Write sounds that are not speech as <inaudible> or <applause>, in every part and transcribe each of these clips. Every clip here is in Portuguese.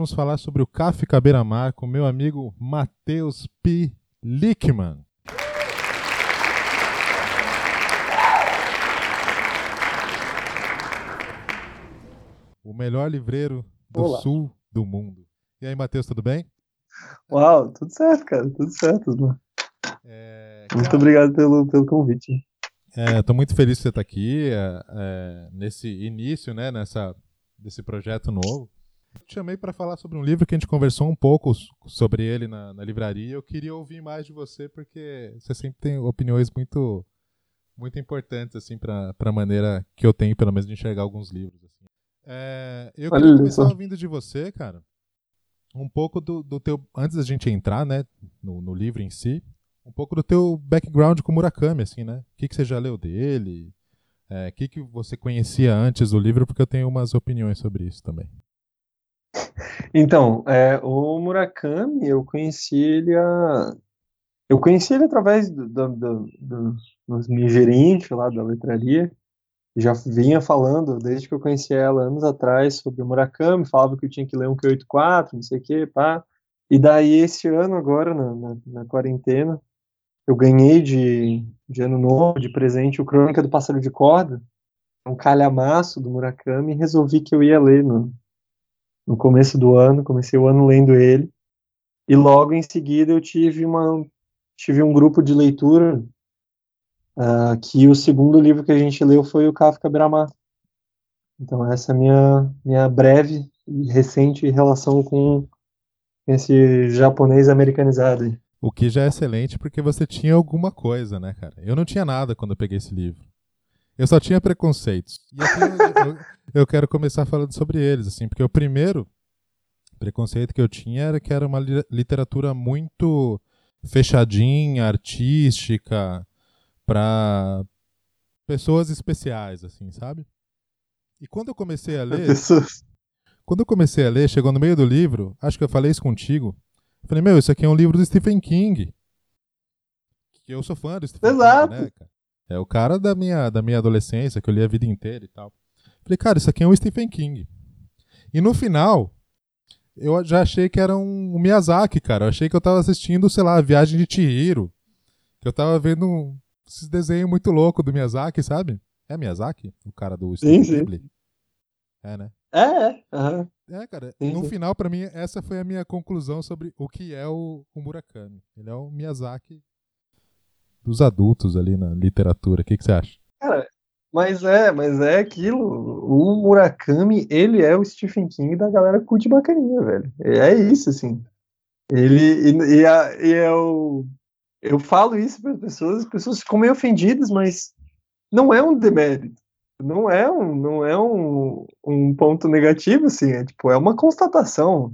Vamos falar sobre o Kafka Beira-Mar com meu amigo Matheus P. Lickman. O melhor livreiro do Olá. sul do mundo. E aí, Matheus, tudo bem? Uau, tudo certo, cara, tudo certo. mano. É, Muito cara, obrigado pelo, pelo convite. É, tô muito feliz que você está aqui é, é, nesse início, né, nessa, desse projeto novo. Te chamei para falar sobre um livro que a gente conversou um pouco sobre ele na, na livraria. Eu queria ouvir mais de você porque você sempre tem opiniões muito muito importantes assim para a maneira que eu tenho, pelo menos, de enxergar alguns livros. assim. É, eu Olha queria começar ouvindo de você, cara, um pouco do, do teu antes da gente entrar, né, no, no livro em si, um pouco do teu background com Murakami, assim, né? O que, que você já leu dele? É, O que, que você conhecia antes do livro? Porque eu tenho umas opiniões sobre isso também. Então, é, o Murakami, eu conheci ele a... Eu conheci ele através do, do, do, do, dos meus gerentes lá da letraria. Já vinha falando, desde que eu conheci ela anos atrás, sobre o Murakami, falava que eu tinha que ler um Q84, não sei o que, pá. E daí, esse ano agora, na, na, na quarentena, eu ganhei de, de ano novo, de presente, o Crônica do Pássaro de Corda, um calhamaço do Murakami, e resolvi que eu ia ler no, no começo do ano, comecei o ano lendo ele, e logo em seguida eu tive uma tive um grupo de leitura ah, que o segundo livro que a gente leu foi o Kafka Beira-Mar. Então essa é a minha minha breve e recente relação com esse japonês americanizado. O que já é excelente porque você tinha alguma coisa, né, cara? Eu não tinha nada quando eu peguei esse livro. Eu só tinha preconceitos. E aqui eu, eu- eu quero começar falando sobre eles, assim, porque o primeiro preconceito que eu tinha era que era uma li- literatura muito fechadinha, artística, para pessoas especiais, assim, sabe? E quando eu comecei a ler, quando eu comecei a ler, chegou no meio do livro, acho que eu falei isso contigo. Eu falei, meu, isso aqui é um livro do Stephen King. Que eu sou fã do Stephen Exato. King, né, cara? É o cara da minha, da minha adolescência, que eu li a vida inteira e tal. Falei, cara, isso aqui é um Stephen King. E no final, eu já achei que era um, um Miyazaki, cara. Eu achei que eu tava assistindo, sei lá, a Viagem de Chihiro. Que eu tava vendo um, esses desenhos muito loucos do Miyazaki, sabe? É Miyazaki? O cara do Stephen sim. Ghibli? É, né? É, é. aham. É, cara, Sim, no sim. final, pra mim, essa foi a minha conclusão sobre o que é o, o Murakami. Ele é o Miyazaki dos adultos ali na literatura. O que, que você acha? Cara, mas é, mas é aquilo. O Murakami, ele é o Stephen King da galera cult bacaninha, velho. É isso, assim. Ele e, e, a- e o, eu falo isso para as pessoas, as pessoas ficam meio ofendidas, mas não é um demérito. Não é um, não é um, um ponto negativo, assim. É tipo, é uma constatação.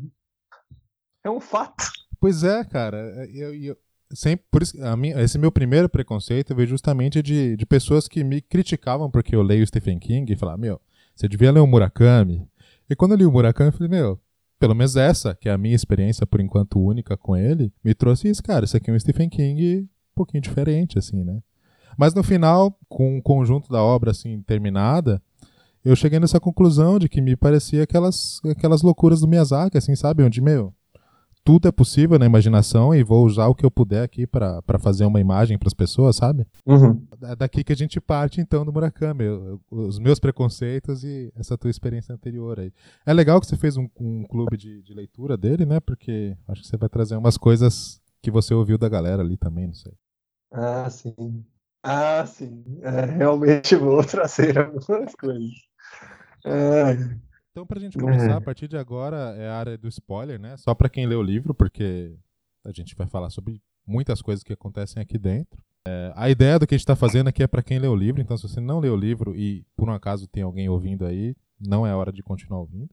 É um fato. Pois é, cara. é, Eu, eu- sempre, por isso, minha, esse meu primeiro preconceito veio justamente de, de pessoas que me criticavam porque eu leio Stephen King e falavam, meu, você devia ler o Murakami. E quando eu li o Murakami, eu falei, meu, pelo menos essa, que é a minha experiência por enquanto única com ele, me trouxe isso, cara. Isso aqui é um Stephen King um pouquinho diferente, assim, né? Mas no final, com o conjunto da obra assim terminada, eu cheguei nessa conclusão de que me parecia aquelas, aquelas loucuras do Miyazaki, assim, sabe? Onde, meu, tudo é possível na imaginação e vou usar o que eu puder aqui pra fazer uma imagem pras pessoas, sabe? Uhum. É daqui que a gente parte então do Murakami, eu- os meus preconceitos e essa tua experiência anterior aí. É legal que você fez um, um clube de, de leitura dele, né? Porque acho que você vai trazer umas coisas que você ouviu da galera ali também, não sei. Ah, sim. Ah, sim. É, realmente vou <laughs> trazer algumas coisas. É, Então, pra gente começar, É. a partir de agora é a área do spoiler, né? Só pra quem lê o livro, porque a gente vai falar sobre muitas coisas que acontecem aqui dentro. É, a ideia do que a gente tá fazendo aqui é pra quem lê o livro, então se você não lê o livro e por um acaso tem alguém ouvindo aí, não é hora de continuar ouvindo.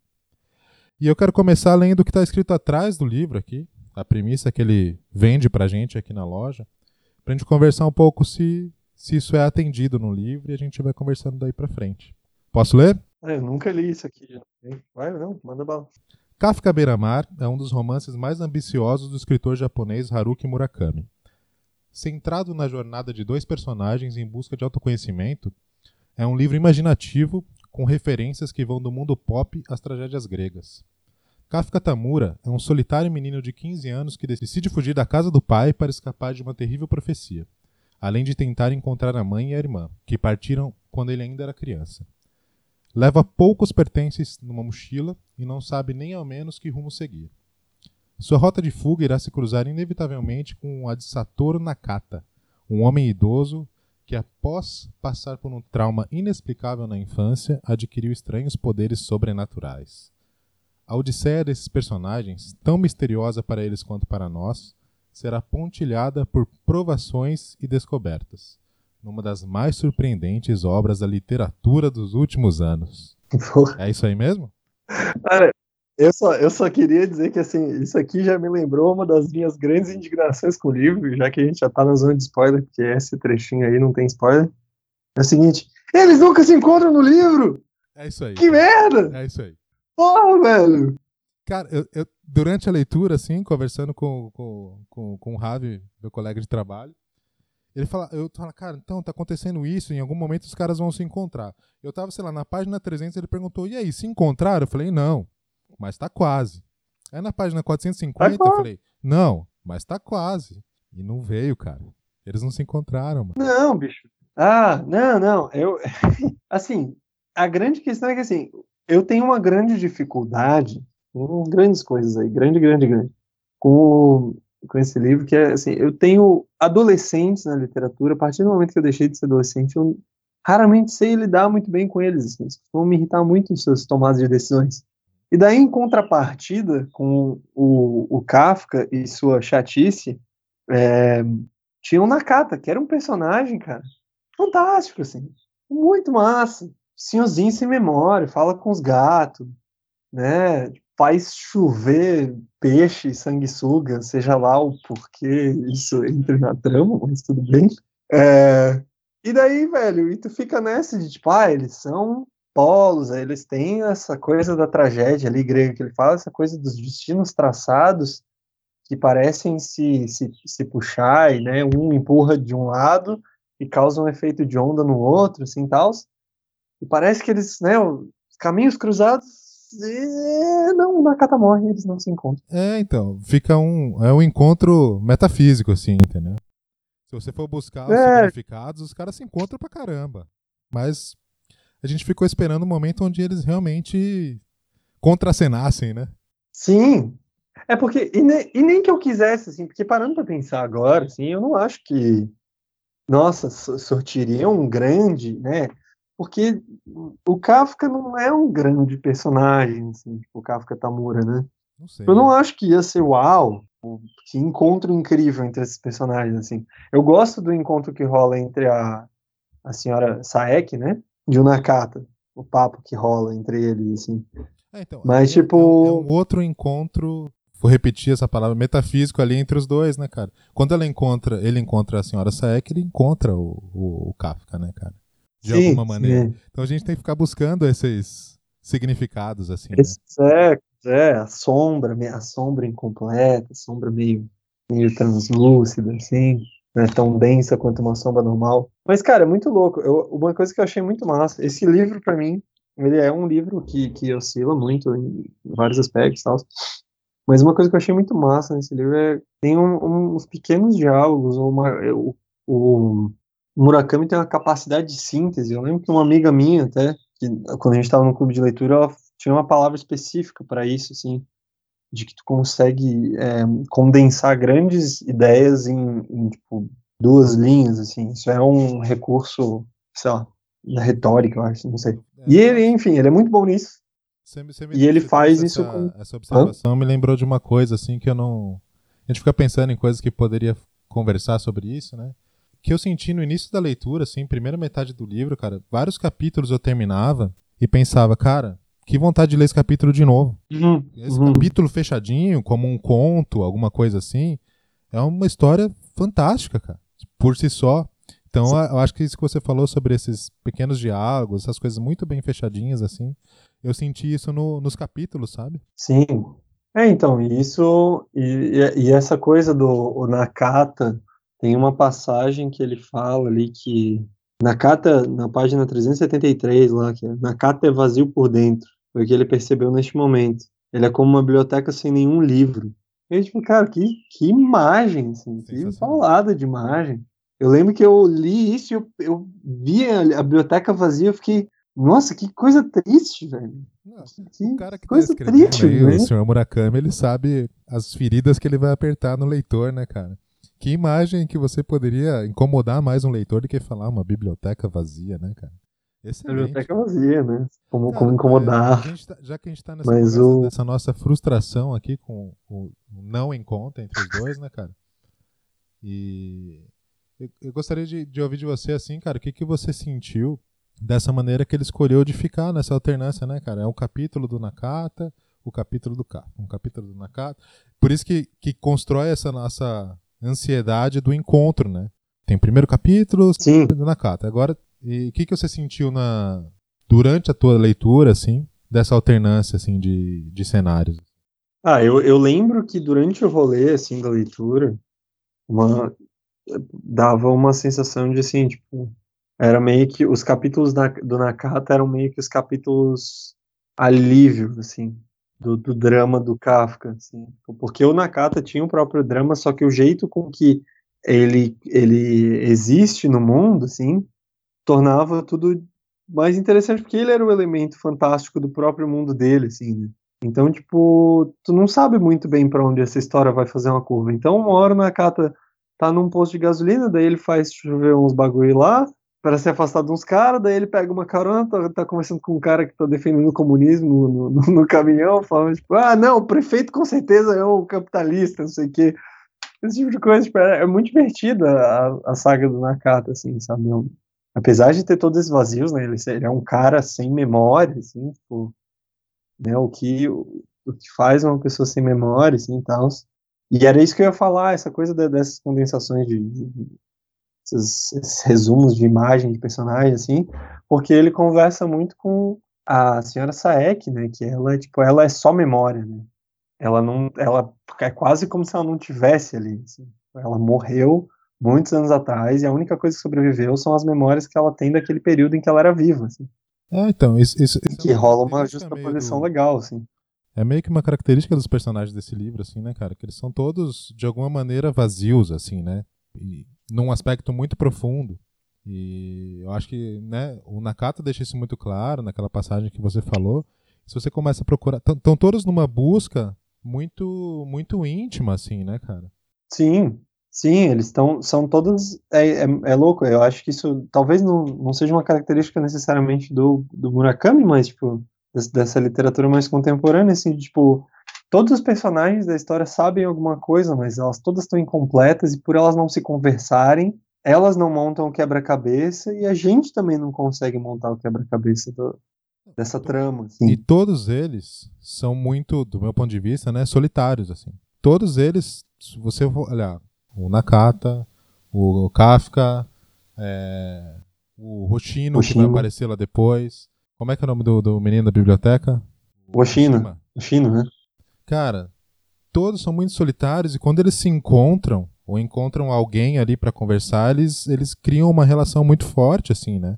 E eu quero começar lendo o que tá escrito atrás do livro aqui, a premissa que ele vende pra gente aqui na loja, pra gente conversar um pouco se, se isso é atendido no livro e a gente vai conversando daí pra frente. Posso ler? É, eu nunca li isso aqui. Vai, não, manda bala. Kafka Beira-Mar é um dos romances mais ambiciosos do escritor japonês Haruki Murakami. Centrado na jornada de dois personagens em busca de autoconhecimento, é um livro imaginativo com referências que vão do mundo pop às tragédias gregas. Kafka Tamura é um solitário menino de 15 anos que decide fugir da casa do pai para escapar de uma terrível profecia, além de tentar encontrar a mãe e a irmã, que partiram quando ele ainda era criança. Leva poucos pertences numa mochila e não sabe nem ao menos que rumo seguir. Sua rota de fuga irá se cruzar inevitavelmente com a de Satoru Nakata, um homem idoso que, após passar por um trauma inexplicável na infância, adquiriu estranhos poderes sobrenaturais. A odisseia desses personagens, tão misteriosa para eles quanto para nós, será pontilhada por provações e descobertas, numa das mais surpreendentes obras da literatura dos últimos anos. É isso aí mesmo? Cara, eu só, eu só queria dizer que assim, isso aqui já me lembrou uma das minhas grandes indignações com o livro, já que a gente já tá na zona de spoiler, porque esse trechinho aí não tem spoiler. É o seguinte, eles nunca se encontram no livro! É isso aí. Que merda! É isso aí. Porra, velho! Cara, eu, eu, durante a leitura, assim, conversando com, com, com, com o Ravi, meu colega de trabalho, ele fala, eu falo, cara, então tá acontecendo isso, em algum momento os caras vão se encontrar. Eu tava, sei lá, na página 300, ele perguntou, e aí, se encontraram? Eu falei, não mas tá quase. Aí na página 450 tá eu falei, não, mas tá quase. E não veio, cara. Eles não se encontraram, mano. Não, bicho. Ah, não, não. Eu, <laughs> assim, a grande questão é que, assim, eu tenho uma grande dificuldade, com grandes coisas aí, grande, grande, grande, com, com esse livro, que é, assim, eu tenho adolescentes na literatura, a partir do momento que eu deixei de ser adolescente, eu raramente sei lidar muito bem com eles, assim, vão me irritar muito em suas tomadas de decisões. E daí, em contrapartida com o, o Kafka e sua chatice, é, tinha o Nakata, que era um personagem, cara, fantástico, assim, muito massa. Senhorzinho sem memória, fala com os gatos, né? Faz chover peixe, sanguessuga, seja lá o porquê isso entre na trama, mas tudo bem. É, e daí, velho, e tu fica nessa de tipo, ah, eles são polos, eles têm essa coisa da tragédia ali grega que ele fala, essa coisa dos destinos traçados que parecem se, se, se puxar, e né, um empurra de um lado e causa um efeito de onda no outro, assim, tal. E parece que eles, né, os caminhos cruzados, e não, na cata morre, eles não se encontram. É, então, fica um, é um encontro metafísico, assim, entendeu? Se você for buscar os é. significados, os caras se encontram pra caramba. Mas a gente ficou esperando o um momento onde eles realmente contracenassem, né? Sim. É porque, e, ne, e, nem que eu quisesse, assim, porque parando para pensar agora, assim, eu não acho que, nossa, sortiria um grande, né? Porque o Kafka não é um grande personagem, assim, tipo, o Kafka Tamura, né? Não sei. Eu não acho que ia ser uau, que encontro incrível entre esses personagens, assim. Eu gosto do encontro que rola entre a, a senhora Saek, né? de um Nakata, o papo que rola entre eles, assim. É, então, Mas, é, tipo. É, é um outro encontro vou repetir essa palavra, metafísico ali entre os dois, né, cara? Quando ela encontra, ele encontra a senhora Saek, ele encontra o, o, o Kafka, né, cara? De sim, alguma maneira. Sim. Então a gente tem que ficar buscando esses significados, assim. Né? é, é, a sombra, a sombra incompleta, a sombra meio, meio translúcida, assim não é tão densa quanto uma sombra normal. Mas, cara, é muito louco. Eu, uma coisa que eu achei muito massa, esse livro, para mim, ele é um livro que, que oscila muito em vários aspectos e tal. Mas uma coisa que eu achei muito massa nesse livro é tem um, uns pequenos diálogos. Uma, o, o Murakami tem uma capacidade de síntese. Eu lembro que uma amiga minha, até, que, quando a gente estava no clube de leitura, ela tinha uma palavra específica para isso, assim de que tu consegue é, condensar grandes ideias em, em tipo, duas linhas, assim. Isso é um recurso, sei lá, da retórica, eu acho, não sei. É, e ele, enfim, ele é muito bom nisso. Você, você e ele faz essa, isso com... Essa observação Hã? me lembrou de uma coisa, assim, que eu não... A gente fica pensando em coisas que poderia conversar sobre isso, né? Que eu senti no início da leitura, assim, primeira metade do livro, cara, vários capítulos eu terminava e pensava, cara, que vontade de ler esse capítulo de novo. Uhum, esse uhum. capítulo fechadinho, como um conto, alguma coisa assim, é uma história fantástica, cara, por si só. Então, Sim. eu acho que isso que você falou sobre esses pequenos diálogos, essas coisas muito bem fechadinhas, assim, eu senti isso no, nos capítulos, sabe? Sim. É, então, isso. E, e essa coisa do Nakata, tem uma passagem que ele fala ali que Nakata, na página 373 lá, que é Nakata é vazio por dentro, foi o que ele percebeu neste momento. Ele é como uma biblioteca sem nenhum livro. Eu, tipo, cara, que, que imagem, assim, que falada de imagem. Eu lembro que eu li isso e eu, eu vi a, a biblioteca vazia, eu fiquei, nossa, que coisa triste, velho. Não, que o cara que tá coisa tá triste, aí, o senhor Murakami, ele sabe as feridas que ele vai apertar no leitor, né, cara? Que imagem que você poderia incomodar mais um leitor do que falar uma biblioteca vazia, né, cara? Excelente. Biblioteca vazia, né? Como, Cara, como incomodar. É, tá, já que a gente tá nessa, Mas o... dessa nossa frustração aqui com o não encontro entre os dois, né, cara? E eu, eu gostaria de, de, ouvir de você, assim, cara, o que, que você sentiu dessa maneira que ele escolheu de ficar nessa alternância, né, cara? É um capítulo do Nakata, o capítulo do Kafka, um capítulo do Nakata. Por isso que, que constrói essa nossa ansiedade do encontro, né? Tem o primeiro capítulo Sim. do Nakata. Agora e o que, que você sentiu na durante a tua leitura, assim, dessa alternância, assim, de, de cenários? Ah, eu, eu lembro que durante o rolê, assim, da leitura, uma, dava uma sensação de, assim, tipo, era meio que os capítulos da, do Nakata eram meio que os capítulos alívio, assim, do, do drama do Kafka, assim, porque o Nakata tinha o próprio drama, só que o jeito com que ele, ele existe no mundo, assim, tornava tudo mais interessante porque ele era o elemento fantástico do próprio mundo dele, assim, né? Então, tipo, tu não sabe muito bem para onde essa história vai fazer uma curva. Então, uma hora na Kata tá num posto de gasolina, daí ele faz chover uns bagulho lá, para se afastar de uns caras, daí ele pega uma carona, tá, tá, conversando com um cara que tá defendendo o comunismo no, no, no, caminhão, falando, tipo, ah, não, o prefeito com certeza é um capitalista, não sei o quê. Esse tipo de coisa, tipo, é, é muito divertida a, saga do Nakata, assim, sabe? apesar de ter todos esses vazios, né, ele, ele é um cara sem memória, assim, tipo, né, o que, o, o, que faz uma pessoa sem memória, assim, e tal. E era isso que eu ia falar, essa coisa de, dessas condensações de, de, de esses, esses, resumos de imagem de personagem, assim, porque ele conversa muito com a senhora Saek, né, que ela, tipo, ela é só memória, né, ela não, ela é quase como se ela não tivesse ali, assim. ela morreu muitos anos atrás, e a única coisa que sobreviveu são as memórias que ela tem daquele período em que ela era viva. Assim. É, então, isso, isso, isso que é rola uma justaposição do... legal, assim. É meio que uma característica dos personagens desse livro, assim, né, cara? Que eles são todos, de alguma maneira, vazios, assim, né? E num aspecto muito profundo. E eu acho que, né, o Nakata deixa isso muito claro naquela passagem que você falou. Se você começa a procurar. Estão todos numa busca muito, muito íntima, assim, né, cara? Sim, Sim, eles estão, são todos, é, é, é, louco, eu acho que isso talvez não, não seja uma característica necessariamente do, do Murakami, mas, tipo, dessa literatura mais contemporânea, assim, tipo, todos os personagens da história sabem alguma coisa, mas elas todas estão incompletas e por elas não se conversarem, elas não montam o quebra-cabeça e a gente também não consegue montar o quebra-cabeça dessa trama. Assim. E todos eles são muito, do meu ponto de vista, né, solitários, assim. Todos eles, se você olhar o Nakata, o Kafka, é, o Hoshino, que vai aparecer lá depois. Como é que é o nome do, do menino da biblioteca? O Hoshino. Hoshino, né? Cara, todos são muito solitários e quando eles se encontram, ou encontram alguém ali para conversar, eles, eles criam uma relação muito forte, assim, né?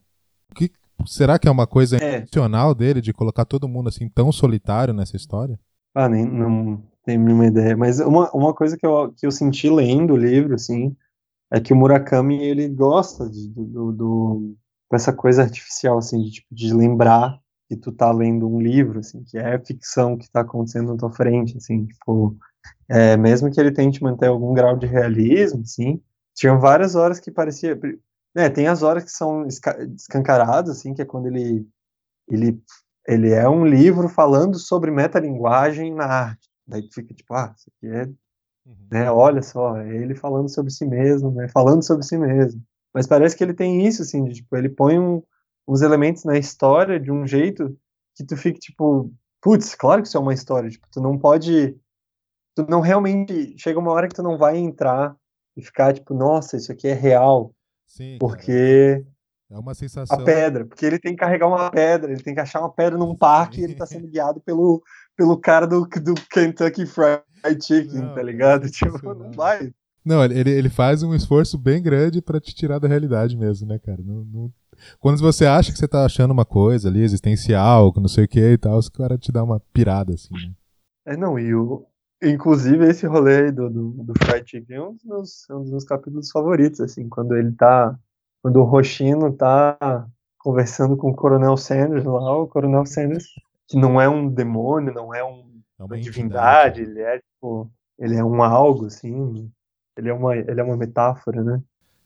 Que, será que é uma coisa é. intencional dele de colocar todo mundo assim tão solitário nessa história? Ah, nem, não, tenho nenhuma ideia. Mas uma, uma coisa que eu, que eu senti lendo o livro, assim, é que o Murakami, ele gosta de, do, do, dessa coisa artificial, assim, de, tipo, de lembrar que tu tá lendo um livro, assim, que é ficção que tá acontecendo na tua frente, assim, tipo, é, mesmo que ele tente manter algum grau de realismo, assim, tinham várias horas que parecia, né, tem as horas que são escancaradas, assim, que é quando ele, ele, ele é um livro falando sobre metalinguagem na arte, Daí tu fica tipo, ah, isso aqui é, uhum. né, olha só, é ele falando sobre si mesmo, né, falando sobre si mesmo. Mas parece que ele tem isso, assim, de, tipo, ele põe um, uns elementos na história de um jeito que tu fica tipo, putz, claro que isso é uma história, tipo, tu não pode, tu não realmente, chega uma hora que tu não vai entrar e ficar tipo, nossa, isso aqui é real. Sim, porque é uma sensação. A pedra, porque ele tem que carregar uma pedra, ele tem que achar uma pedra num parque e ele tá sendo guiado pelo, pelo cara do, do Kentucky Fried Chicken, não, tá ligado? Tipo, não, não vai. Não, ele, ele faz um esforço bem grande para te tirar da realidade mesmo, né, cara? Não, não... Quando você acha que você tá achando uma coisa ali, existencial, não sei o que e tal, os cara te dá uma pirada, assim, né? É, não, e o. Inclusive, esse rolê aí do, do, do Fried Chicken é um dos, meus, é um dos meus capítulos favoritos, assim, quando ele tá. Quando o Roxino tá conversando com o Coronel Sanders lá, o Coronel Sanders, que não é um demônio, não é um, É uma divindade, ele é tipo. Ele é um algo, assim. Ele é uma, ele é uma metáfora, né?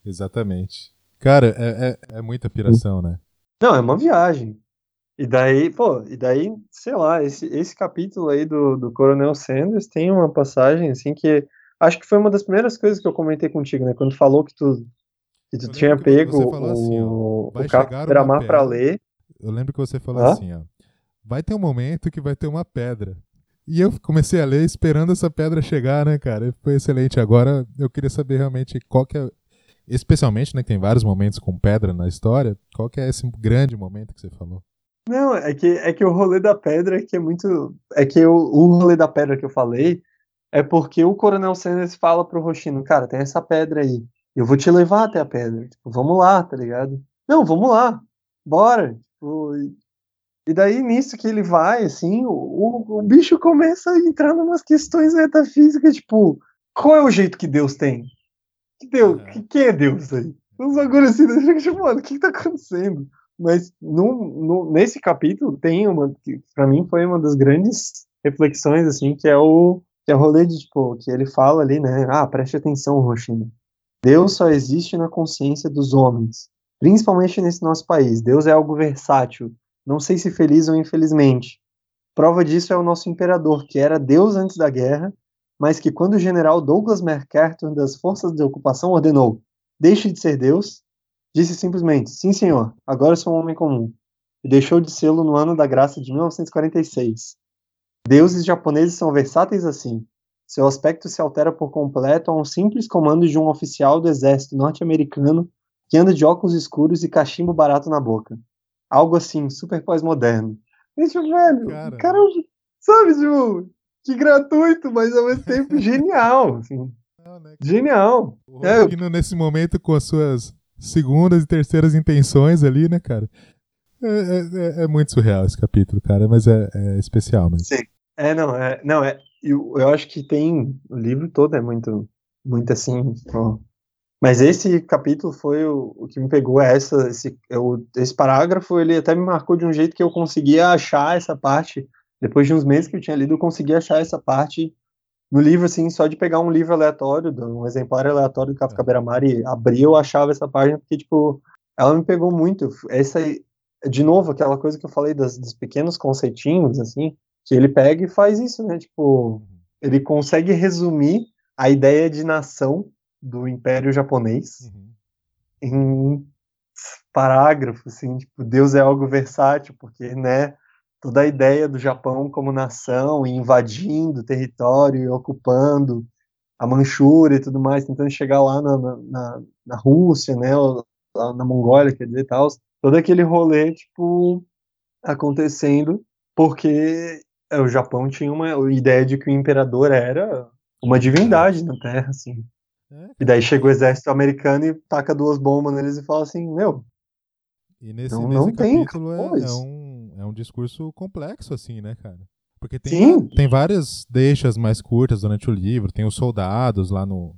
Exatamente. Cara, é, é, é muita piração, né? Não, é uma viagem. E daí, pô, e daí, sei lá, esse, esse capítulo aí do, do Coronel Sanders tem uma passagem, assim, que acho que foi uma das primeiras coisas que eu comentei contigo, né? Quando falou que tu, que tu Eu tinha que pego falou assim, ó, o, o Beira-Mar pra ler. Eu lembro que você falou assim, ó. Vai ter um momento que vai ter uma pedra. E eu comecei a ler esperando essa pedra chegar, né, cara? Foi excelente. Agora eu queria saber realmente qual que é. Especialmente, né, que tem vários momentos com pedra na história. Qual que é esse grande momento que você falou? Não, é que, é que o rolê da pedra que é muito. É que o, o rolê da pedra que eu falei é porque o Coronel Sanders fala pro Roxino, cara, tem essa pedra aí. Eu vou te levar até a pedra. Tipo, vamos lá, tá ligado? Não, vamos lá. Bora. Tipo, e- daí, nisso que ele vai, assim, o, o, o bicho começa a entrar numas questões metafísicas, tipo, qual é o jeito que Deus tem? Que Deus, É. que, quem é Deus aí? Uns bagulho assim, tipo, mano, o que, que tá acontecendo? Mas no, no- nesse capítulo tem uma, que pra mim foi uma das grandes reflexões, assim, que é o, que é o rolê de, tipo, que ele fala ali, né, ah, preste atenção, Roxinho. Deus só existe na consciência dos homens, principalmente nesse nosso país. Deus é algo versátil, não sei se feliz ou infelizmente. Prova disso é o nosso imperador, que era Deus antes da guerra, mas que quando o general Douglas MacArthur das forças de ocupação ordenou deixe de ser Deus, disse simplesmente, sim senhor, agora sou um homem comum, e deixou de sê-lo no ano da graça de 1946. Deuses japoneses são versáteis assim. Seu aspecto se altera por completo a um simples comando de um oficial do exército norte-americano que anda de óculos escuros e cachimbo barato na boca. Algo assim, super pós-moderno. Tipo, velho, Cara. cara, sabe, tipo, que gratuito, mas ao mesmo tempo <laughs> genial, assim, Não, né? genial. O É, eu- nesse momento, com as suas segundas e terceiras intenções ali, né, cara? É, é- é- é muito surreal esse capítulo, cara, mas é, é especial mesmo. Sim. É, não, é, não, é, eu, eu acho que tem, o livro todo é muito, muito assim, ó. mas esse capítulo foi o, o que me pegou, é essa, esse, eu, esse parágrafo, ele até me marcou de um jeito que eu conseguia achar essa parte, depois de uns meses que eu tinha lido, eu conseguia achar essa parte no livro, assim, só de pegar um livro aleatório, um exemplar aleatório do Kafka Beira-Mar e abrir, eu achava essa página, porque, tipo, ela me pegou muito, essa, de novo, aquela coisa que eu falei das, dos pequenos conceitinhos, assim, que ele pega e faz isso, né? Tipo, ele consegue resumir a ideia de nação do Império Japonês Uhum. em parágrafo, assim, tipo, Deus é algo versátil, porque, né, toda a ideia do Japão como nação, invadindo território, e ocupando a Manchúria e tudo mais, tentando chegar lá na, na, na- Rússia, né, na Mongólia, quer dizer, tal, todo aquele rolê, tipo, acontecendo, porque é, o Japão tinha uma ideia de que o imperador era uma divindade na Terra, assim. É, E daí chega o exército americano e taca duas bombas neles e fala assim, meu, E nesse, Não- nesse não tem capítulo é, é um, é um discurso complexo, assim, né, cara? Porque tem, Sim. tem várias deixas mais curtas durante o livro, tem os soldados lá no,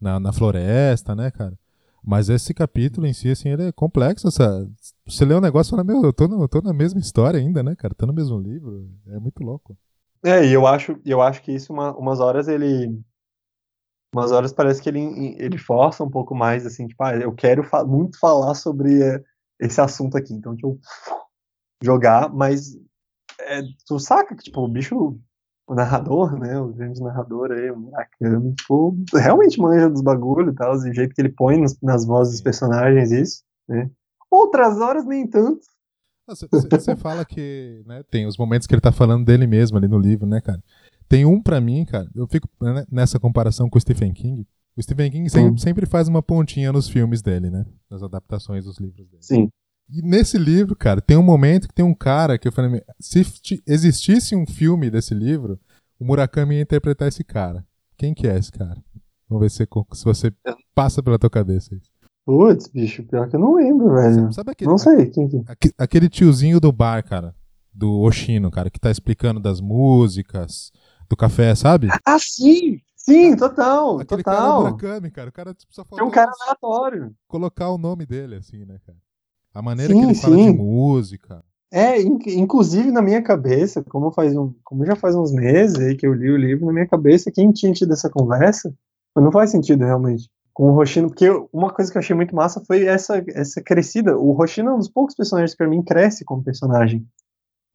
na, na floresta, né, cara? Mas esse capítulo em si, assim, ele é complexo. Essa... Você lê um negócio e fala, meu, eu tô, no, eu tô na mesma história ainda, né, cara? Tô no mesmo livro. É muito louco. É, e eu acho, eu acho que isso, uma, umas horas ele. Umas horas parece que ele, ele força um pouco mais, assim, tipo, ah, eu quero fa- muito falar sobre é, esse assunto aqui, então, tipo, jogar, mas é, tu saca que, tipo, o bicho, o narrador, né, o grande narrador aí, o Murakami, tipo, realmente manja dos bagulho e tal, o jeito que ele põe nas, nas vozes dos personagens, isso, né. Outras horas nem tanto. Você <laughs> fala que né, tem os momentos que ele tá falando dele mesmo ali no livro, né, cara? Tem um pra mim, cara, eu fico né, nessa comparação com o Stephen King. O Stephen King sempre, Hum. sempre faz uma pontinha nos filmes dele, né? Nas adaptações dos livros dele. Sim. E nesse livro, cara, tem um momento que tem um cara que eu falei, se ti- existisse um filme desse livro, o Murakami ia interpretar esse cara. Quem que é esse cara? Vamos ver se, você- se você passa pela tua cabeça isso. Putz, bicho, pior que eu não lembro, velho. Sabe aquele, Não sei, quem que... aque- aquele tiozinho do bar, cara? do Oshino, cara, que tá explicando das músicas, do café, sabe? Ah, sim! Sim, total, Aquele total. cara é o Murakami, cara. O cara tipo, só É faltou um cara aleatório. colocar o nome dele, assim, né, cara? A maneira Sim, que ele fala de sim. música. É, in- inclusive na minha cabeça, como faz um, como já faz uns meses aí que eu li o livro, na minha cabeça, quem tinha tido essa conversa, não faz sentido realmente, com o Hoshino, porque uma coisa que eu achei muito massa foi essa, essa crescida. O Hoshino é um dos poucos personagens que pra mim cresce como personagem.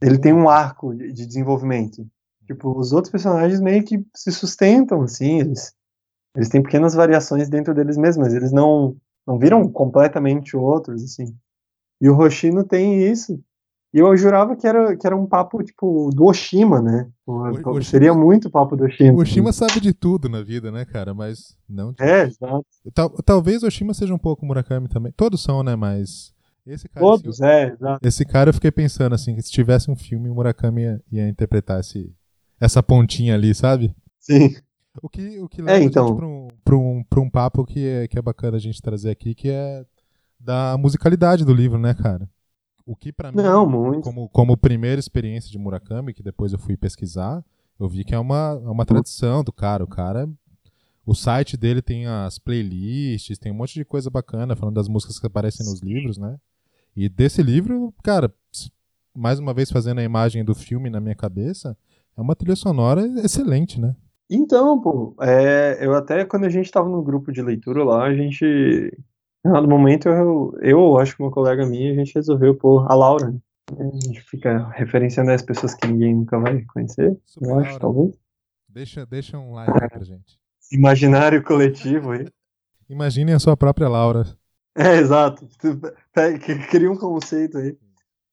Ele tem um arco de, de desenvolvimento. Tipo, os outros personagens meio que se sustentam, assim, eles, eles têm pequenas variações dentro deles mesmos, eles não, não viram completamente outros, assim. E o Hoshino tem isso. E eu jurava que era, que era um papo, tipo, do Oshima, né? O- Oshima- Seria muito papo do Oshima. O Oshima sabe de tudo na vida, né, cara? Mas não. de- É, exato. Tal- talvez o Oshima seja um pouco Murakami também. Todos são, né? Mas. Esse cara, Todos, é, exato. esse cara eu fiquei pensando assim, que se tivesse um filme, o Murakami ia, ia interpretar esse, essa pontinha ali, sabe? Sim. O que, o que leva É, a então. gente pra um, pra, um, pra um papo que é, que é bacana a gente trazer aqui, que é da musicalidade do livro, né, cara? O que pra mim, Não, muito. como, como primeira experiência de Murakami, que depois eu fui pesquisar, eu vi que é uma, é uma tradição do cara. O cara. O site dele tem as playlists, tem um monte de coisa bacana, falando das músicas que aparecem nos livros, né? E desse livro, cara, mais uma vez fazendo a imagem do filme na minha cabeça, é uma trilha sonora excelente, né? Então, pô, é, eu até, quando a gente tava no grupo de leitura lá, a gente, em dado momento, eu, eu acho que uma colega minha, a gente resolveu pôr a Laura. né? A gente fica referenciando as pessoas que ninguém nunca vai conhecer, Super eu acho, Laura. talvez. Deixa, deixa um like aí pra gente. <laughs> Imaginário coletivo aí. Imaginem a sua própria Laura. É, exato. Cria um conceito aí.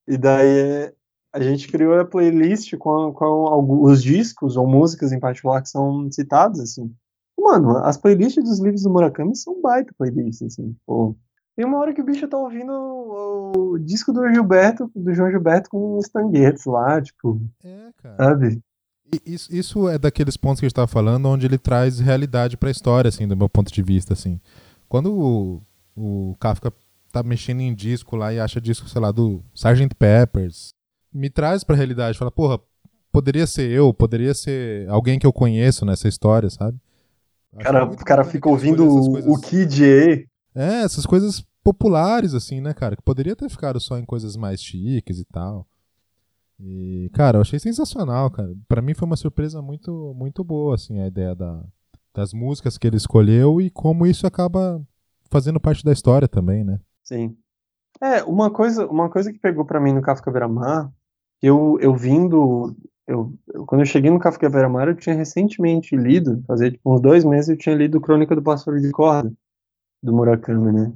E daí é, a gente criou a playlist com, com alguns discos ou músicas em particular que são citados, assim. Mano, as playlists dos livros do Murakami são baita playlists, assim. Pô. Tem uma hora que o bicho tá ouvindo o, o disco do Gilberto, do João Gilberto com os tanguetes lá, tipo, É, cara. sabe? Isso, isso é daqueles pontos que a gente tava falando, onde ele traz realidade pra história, assim, do meu ponto de vista, assim. Quando o, o Kafka tá mexendo em disco lá e acha disco, sei lá, do Sgt. Peppers, me traz pra realidade, fala, porra, poderia ser eu, poderia ser alguém que eu conheço nessa história, sabe? Cara, o cara bacana fica ouvindo o, coisas- o Kid A. É, essas coisas populares, assim, né, cara? Que poderia ter ficado só em coisas mais chiques e tal. E, cara, eu achei sensacional, cara. Pra mim foi uma surpresa muito, muito boa, assim, a ideia da, das músicas que ele escolheu e como isso acaba fazendo parte da história também, né? Sim. É, uma coisa, uma coisa que pegou pra mim no Kafka Beira-Mar, eu, eu vindo, eu, eu- quando eu cheguei no Kafka Beira-Mar, eu tinha recentemente lido, fazia tipo uns dois meses, eu tinha lido Crônica do Pássaro de Corda, do Murakami, né?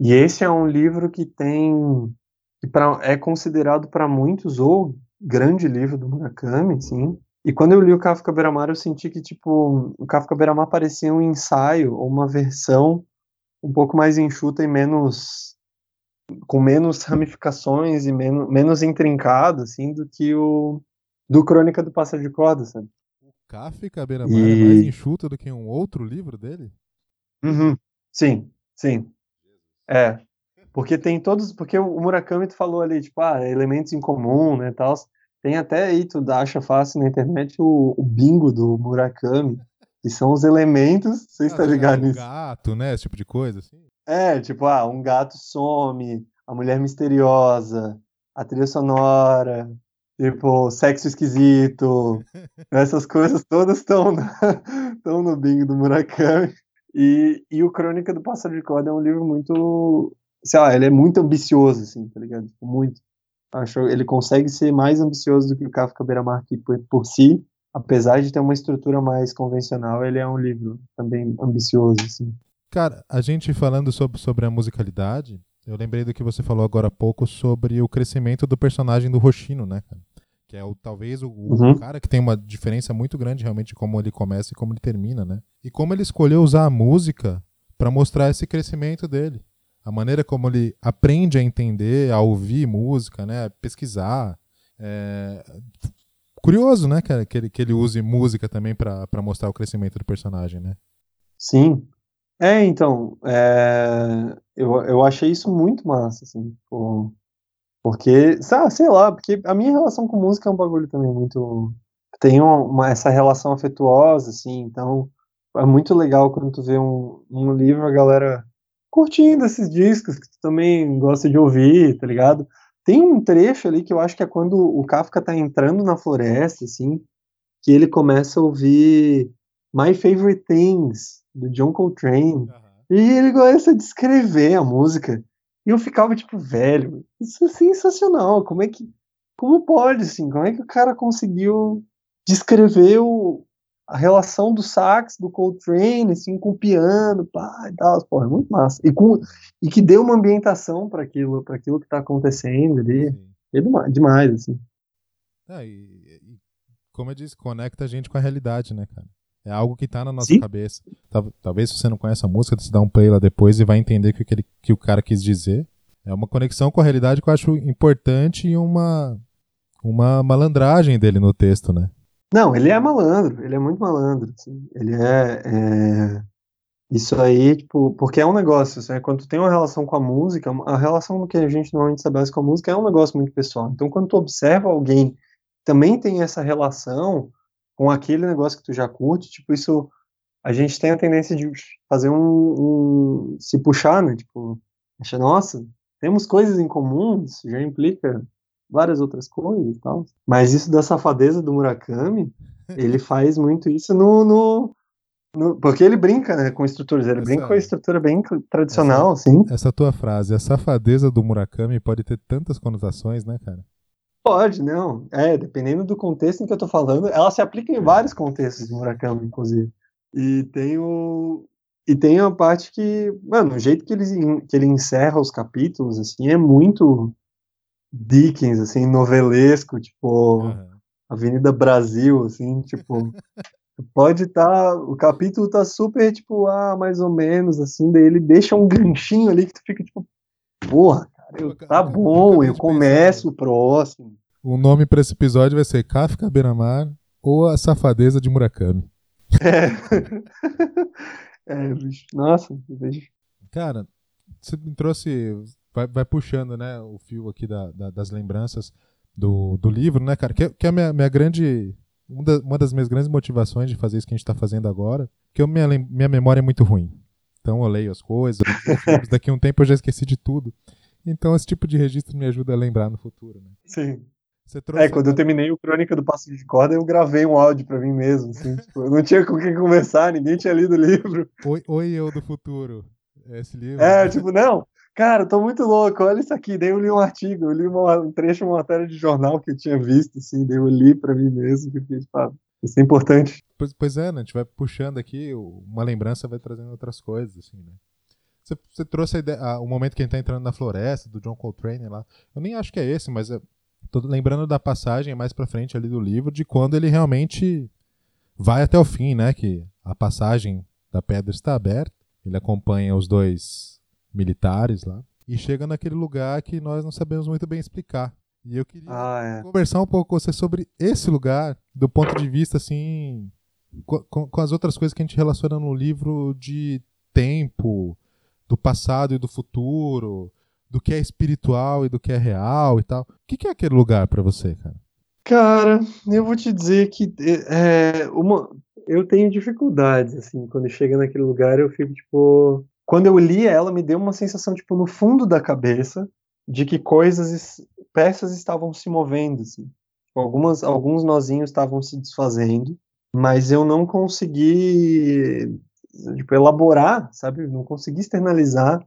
E esse é um livro que tem, que pra, é considerado para muitos o grande livro do Murakami, sim. E quando eu li o Kafka Beira-Mar, eu senti que, tipo, o Kafka Beira-Mar parecia um ensaio ou uma versão um pouco mais enxuta e menos com menos ramificações e menos, menos intrincado assim do que o do Crônica do Pássaro de Corda, sabe? O Kafka Beira-Mar é E- mais enxuto do que um outro livro dele? Uhum. Sim, sim. É. Porque tem todos, porque o Murakami tu falou ali, tipo, ah, elementos em comum, né, tal. Tem até aí, tu acha fácil na internet o, o bingo do Murakami, que são os elementos, você está Ah, ligado um nisso? gato, né? Esse tipo de coisa, assim. É, tipo, ah, um gato some, a mulher misteriosa, a trilha sonora, tipo, sexo esquisito, <laughs> essas coisas todas estão estão <laughs> no bingo do Murakami. E, e o Crônica do Pássaro de Corda é um livro muito, sei lá, ele é muito ambicioso, assim, tá ligado? Tipo, Muito. Acho, ele consegue ser mais ambicioso do que o Kafka Beira-Mar por, por si, apesar de ter uma estrutura mais convencional, ele é um livro também ambicioso, assim. Cara, a gente falando sobre, sobre a musicalidade, eu lembrei do que você falou agora há pouco sobre o crescimento do personagem do Roshino, né, cara? Que é o, talvez o, o Uhum. cara que tem uma diferença muito grande realmente de como ele começa e como ele termina, né? E como ele escolheu usar a música pra mostrar esse crescimento dele. A maneira como ele aprende a entender, a ouvir música, né? A pesquisar. É... Curioso, né, cara, que ele, que ele use música também pra mostrar o crescimento do personagem, né? Sim. É, então, é, eu, eu achei isso muito massa, assim, tipo, Porque, sei lá, porque a minha relação com música é um bagulho também muito. Tem uma, essa relação afetuosa, assim, então é muito legal quando tu vê um, um livro, a galera curtindo esses discos que tu também gosta de ouvir, tá ligado? Tem um trecho ali que eu acho que é quando o Kafka tá entrando na floresta, assim, que ele começa a ouvir My Favorite Things, do John Coltrane, uhum. e ele começa a descrever a música. E eu ficava tipo, velho, isso é sensacional. Como é que. Como pode, assim? Como é que o cara conseguiu descrever o, a relação do sax, do Coltrane, assim, com o piano, pá, e tal, porra, é muito massa. E, com, e que deu uma ambientação para aquilo, para aquilo que tá acontecendo ali. É demais, demais assim. É, e, e, como eu disse, conecta a gente com a realidade, né, cara? É algo que tá na nossa Sim. cabeça. Talvez se você não conhece a música, você dá um play lá depois e vai entender o que, ele, que o cara quis dizer. É uma conexão com a realidade que eu acho importante e uma, uma malandragem dele no texto, né? Não, ele é malandro, ele é muito malandro. Assim. Ele é, é, Isso aí, tipo, porque é um negócio, quando tu tem uma relação com a música, a relação que a gente normalmente estabelece com a música é um negócio muito pessoal. Então, quando tu observa alguém também tem essa relação com aquele negócio que tu já curte, tipo, isso. A gente tem a tendência de fazer um. um se puxar, né? Tipo, acha, nossa, temos coisas em comum, isso já implica várias outras coisas e tal. Mas isso da safadeza do Murakami, ele <laughs> faz muito isso no, no, no, porque ele brinca né, com estruturas, ele essa, brinca com a estrutura bem tradicional, essa, assim. Essa tua frase, a safadeza do Murakami pode ter tantas conotações, né, cara? Pode, não. É, dependendo do contexto em que eu tô falando, ela se aplica em vários contextos do Murakami, inclusive. E tem o. E tem a parte que, mano, o jeito que ele, que ele encerra os capítulos, assim, é muito Dickens, assim, novelesco, tipo, uhum. Avenida Brasil, assim, tipo, pode estar, tá, o capítulo tá super, tipo, ah, mais ou menos, assim, daí ele deixa um ganchinho ali que tu fica, tipo, porra, eu, tá bom, eu começo o próximo. O nome para esse episódio vai ser Kafka Beramar ou a safadeza de Murakami. É, <laughs> é bicho, nossa, bicho. Cara, você me trouxe vai, vai puxando, né, o fio aqui da, da, das lembranças do, do livro, né, cara? Que, que é a minha, minha grande. Uma, da, uma das minhas grandes motivações de fazer isso que a gente está fazendo agora, que eu, minha, minha memória é muito ruim. Então eu leio as coisas, daqui a um tempo eu já esqueci de tudo. Então esse tipo de registro me ajuda a lembrar no futuro, né? Sim. é, quando eu terminei o Crônica do Passo de Corda, eu gravei um áudio para mim mesmo. Assim, tipo, eu não tinha com quem conversar, ninguém tinha lido o livro. Oi, oi eu do futuro. Esse livro. É, tipo, não, Cara, tô muito louco, olha isso aqui. Daí eu li um artigo, eu li uma, um trecho, uma matéria de jornal que eu tinha visto, assim, daí eu li pra mim mesmo, porque, tipo, isso é importante. Pois, pois é, né? A gente vai puxando aqui, uma lembrança vai trazendo outras coisas, assim, né? Você, você trouxe a ideia, a, o momento que a gente tá entrando na floresta, do John Coltrane lá. Eu nem acho que é esse, mas tô lembrando da passagem mais pra frente ali do livro, de quando ele realmente vai até o fim, né? Que a passagem da pedra está aberta, ele acompanha os dois militares lá, e chega naquele lugar que nós não sabemos muito bem explicar. E eu queria ah, é. conversar um pouco com você sobre esse lugar, do ponto de vista assim, com, com, as outras coisas que a gente relaciona no livro de tempo, do passado e do futuro, do que é espiritual e do que é real e tal. O que, é aquele lugar para você, cara? Cara, eu vou te dizer que é, uma, eu tenho dificuldades, assim, quando chega naquele lugar eu fico tipo, quando eu li ela, me deu uma sensação, tipo, no fundo da cabeça, de que coisas, peças estavam se movendo, assim. Algumas, alguns nozinhos estavam se desfazendo, mas eu não consegui, tipo, elaborar, sabe? Não consegui externalizar,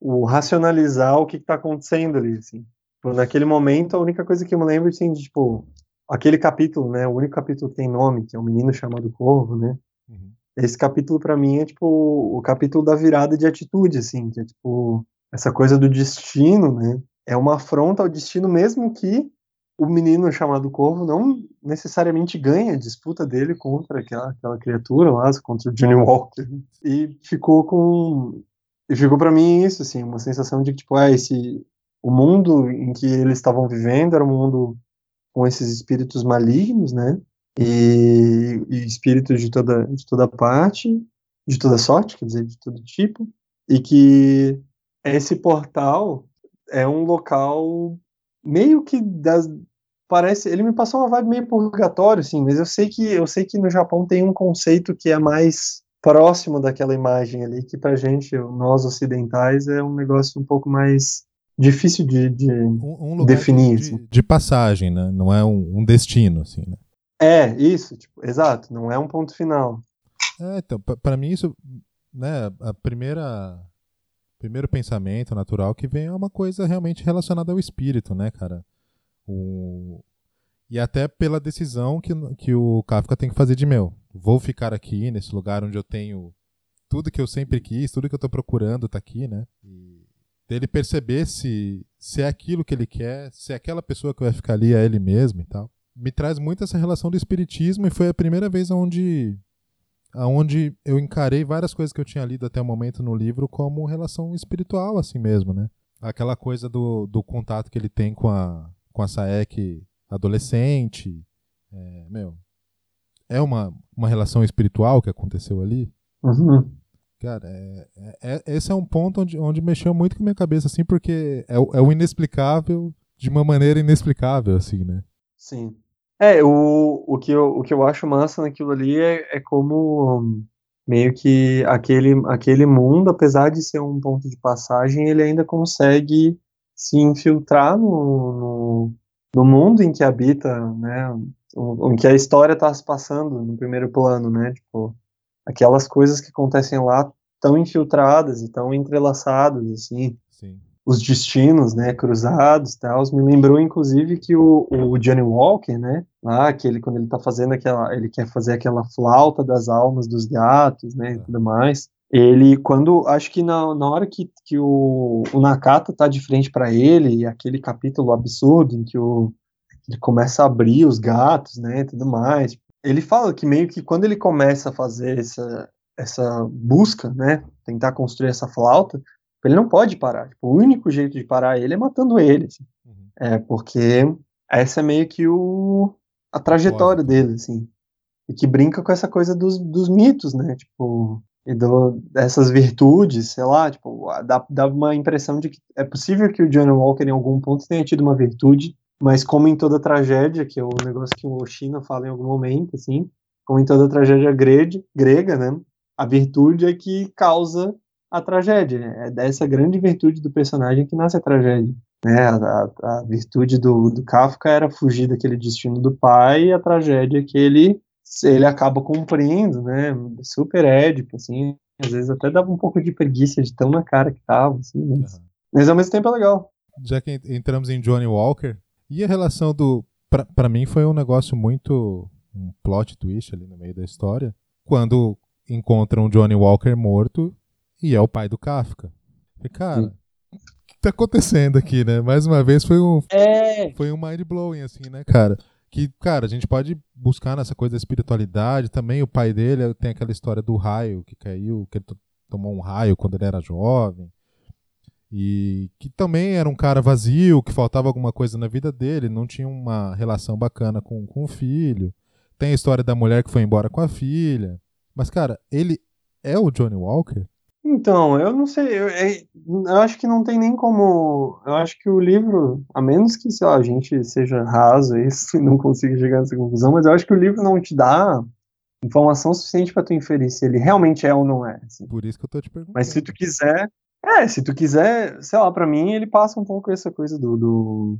o racionalizar o que está acontecendo ali, assim. Tipo, naquele momento, a única coisa que eu me lembro, assim, de, tipo, aquele capítulo, né? O único capítulo que tem nome, que é o menino chamado Corvo, né? Uhum esse capítulo para mim é tipo o capítulo da virada de atitude, assim, que é tipo essa coisa do destino, né? É uma afronta ao destino mesmo que o menino chamado Corvo não necessariamente ganha a disputa dele contra aquela, aquela criatura lá, contra o Johnny <laughs> Walker. E ficou com e ficou para mim isso assim, uma sensação de que tipo, ah, esse o mundo em que eles estavam vivendo era um mundo com esses espíritos malignos, né? e, e espíritos de toda, de toda parte, de toda sorte, quer dizer, de todo tipo, e que esse portal é um local meio que das, parece, ele me passou uma vibe meio purgatório, assim, mas eu sei que eu sei que no Japão tem um conceito que é mais próximo daquela imagem ali, que pra gente, nós ocidentais, é um negócio um pouco mais difícil de, de um, um definir. De, assim. de, passagem, né? Não é um, um, destino, assim, né? É, isso, tipo, exato, não é um ponto final. É, então, para mim isso, né, a primeira primeiro pensamento natural que vem é uma coisa realmente relacionada ao espírito, né, cara? O... E até pela decisão que, que o Kafka tem que fazer de meu. Vou ficar aqui, nesse lugar onde eu tenho tudo que eu sempre quis, tudo que eu tô procurando tá aqui, né? E dele perceber se, se é aquilo que ele quer, se é aquela pessoa que vai ficar ali é ele mesmo e tal. Me traz muito essa relação do espiritismo e foi a primeira vez onde aonde eu encarei várias coisas que eu tinha lido até o momento no livro como relação espiritual assim mesmo, né? Aquela coisa do, do contato que ele tem com a com a Saek adolescente, é, meu, é uma, uma relação espiritual que aconteceu ali. Uhum. Cara, é, é, é, esse é um ponto onde, onde mexeu muito com a minha cabeça, assim, porque é, é o inexplicável de uma maneira inexplicável, assim, né? Sim. É, o, o, que, eu, o que eu acho massa naquilo ali é, é como meio que aquele, aquele mundo, apesar de ser um ponto de passagem, ele ainda consegue se infiltrar no, no, no mundo em que habita, né? Em que a história está se passando no primeiro plano, né? Tipo, aquelas coisas que acontecem lá tão infiltradas e tão entrelaçadas, assim. Sim. Os destinos, né, cruzados tal. Me lembrou, inclusive, que o, o Johnny Walker, né, lá, que ele, quando ele tá fazendo aquela, ele quer fazer aquela flauta das almas dos gatos, né, e é. tudo mais. Ele, quando, acho que na, na hora que, que o, o Nakata tá de frente para ele, e aquele capítulo absurdo em que o, ele começa a abrir os gatos, né, e tudo mais, ele fala que meio que quando ele começa a fazer essa, essa busca, né, tentar construir essa flauta, ele não pode parar. Tipo, o único jeito de parar ele é matando ele. Assim. Uhum. É porque essa é meio que o, a trajetória pode. dele, assim. E que brinca com essa coisa dos, dos mitos, né? Tipo, e do, dessas virtudes, sei lá, tipo, dá, dá uma impressão de que é possível que o John Walker em algum ponto tenha tido uma virtude mas como em toda tragédia, que é o negócio que o Oshina fala em algum momento, assim, como em toda tragédia grega, grega, né, a virtude é que causa a tragédia. É dessa grande virtude do personagem que nasce a tragédia. Né? A, a, virtude do, do, Kafka era fugir daquele destino do pai e a tragédia que ele, ele acaba cumprindo, né? Super édipo, assim. Às vezes até dava um pouco de preguiça de tão na cara que tava, assim. Mas, uhum. mas ao mesmo tempo é legal. Já que entramos em Johnny Walker, e a relação do. para mim foi um negócio muito. um plot twist ali no meio da história. Quando encontram Johnny Walker morto e é o pai do Kafka. E, cara, o que tá acontecendo aqui, né? Mais uma vez foi um. É. Foi um mind blowing, assim, né, cara? Que, cara, a gente pode buscar nessa coisa da espiritualidade também. O pai dele tem aquela história do raio que caiu, que ele tomou um raio quando ele era jovem e que também era um cara vazio, que faltava alguma coisa na vida dele, não tinha uma relação bacana com, com o filho. Tem a história da mulher que foi embora com a filha. Mas, cara, ele é o Johnny Walker? Então, eu não sei, eu, é, eu, acho que não tem nem como. Eu acho que o livro, a menos que, sei lá, a gente seja raso e não consiga chegar nessa conclusão, mas eu acho que o livro não te dá informação suficiente para tu inferir se ele realmente é ou não é. Assim. Por isso que eu tô te perguntando. Mas se tu quiser, é, se tu quiser, sei lá, para mim ele passa um pouco essa coisa do, do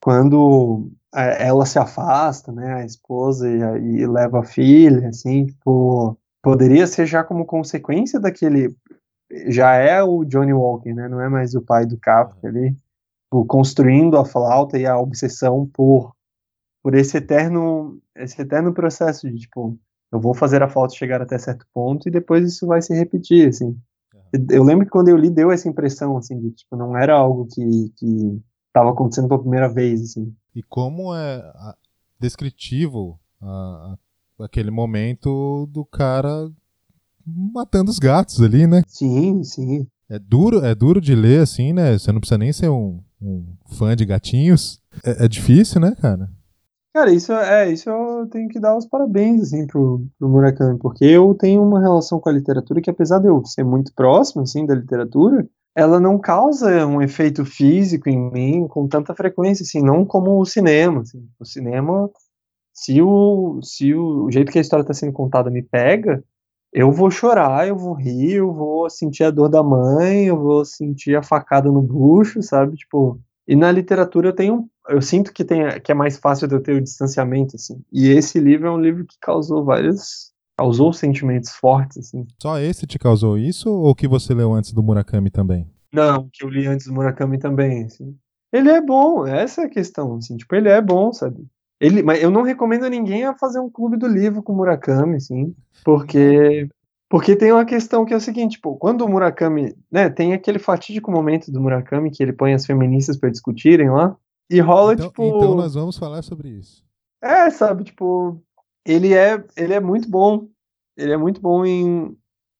quando ela se afasta, né, a esposa e, e, leva a filha, assim, tipo, poderia ser já como consequência daquele, já é o Johnny Walker, né, não é mais o pai do Kafka ali, tipo, construindo a flauta e a obsessão por por esse eterno esse eterno processo de tipo, eu vou fazer a flauta chegar até certo ponto e depois isso vai se repetir, assim. Eu lembro que quando eu li deu essa impressão, assim, de tipo, não era algo que, que estava acontecendo pela primeira vez, assim. E como é descritivo a, a, aquele momento do cara matando os gatos ali, né? Sim, sim. É duro, é duro de ler, assim, né? Você não precisa nem ser um, um fã de gatinhos. É, é difícil, né, cara? Cara, isso é, isso eu tenho que dar os parabéns, assim, pro, pro Murakami, porque eu tenho uma relação com a literatura que, apesar de eu ser muito próximo, assim, da literatura, ela não causa um efeito físico em mim com tanta frequência, assim, não como o cinema. Assim. O cinema, se o, se o, o jeito que a história está sendo contada me pega, eu vou chorar, eu vou rir, eu vou sentir a dor da mãe, eu vou sentir a facada no bucho, sabe? Tipo, e na literatura eu tenho, eu sinto que tem, que é mais fácil de eu ter o distanciamento, assim. E esse livro é um livro que causou vários causou sentimentos fortes, assim. Só esse te causou isso ou que você leu antes do Murakami também? Não, que eu li antes do Murakami também, assim. Ele é bom, essa é a questão, assim, tipo, ele é bom, sabe? Ele, mas eu não recomendo a ninguém a fazer um clube do livro com o Murakami, assim, porque porque tem uma questão que é o seguinte, tipo, quando o Murakami, né, tem aquele fatídico momento do Murakami que ele põe as feministas para discutirem lá, e rola então, tipo Então nós vamos falar sobre isso. É, sabe, tipo, ele é, ele é muito bom. Ele é muito bom em,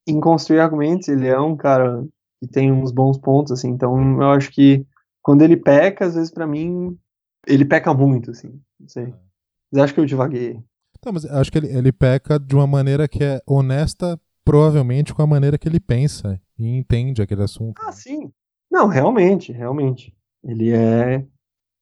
em construir argumentos. Ele é um cara que tem uns bons pontos, assim. Então, eu acho que quando ele peca, às vezes, para mim, ele peca muito, assim. Não sei. Mas acho que eu divaguei. Não, mas acho que ele, ele peca de uma maneira que é honesta, provavelmente com a maneira que ele pensa e entende aquele assunto. Ah, sim. Não, realmente, realmente. Ele é.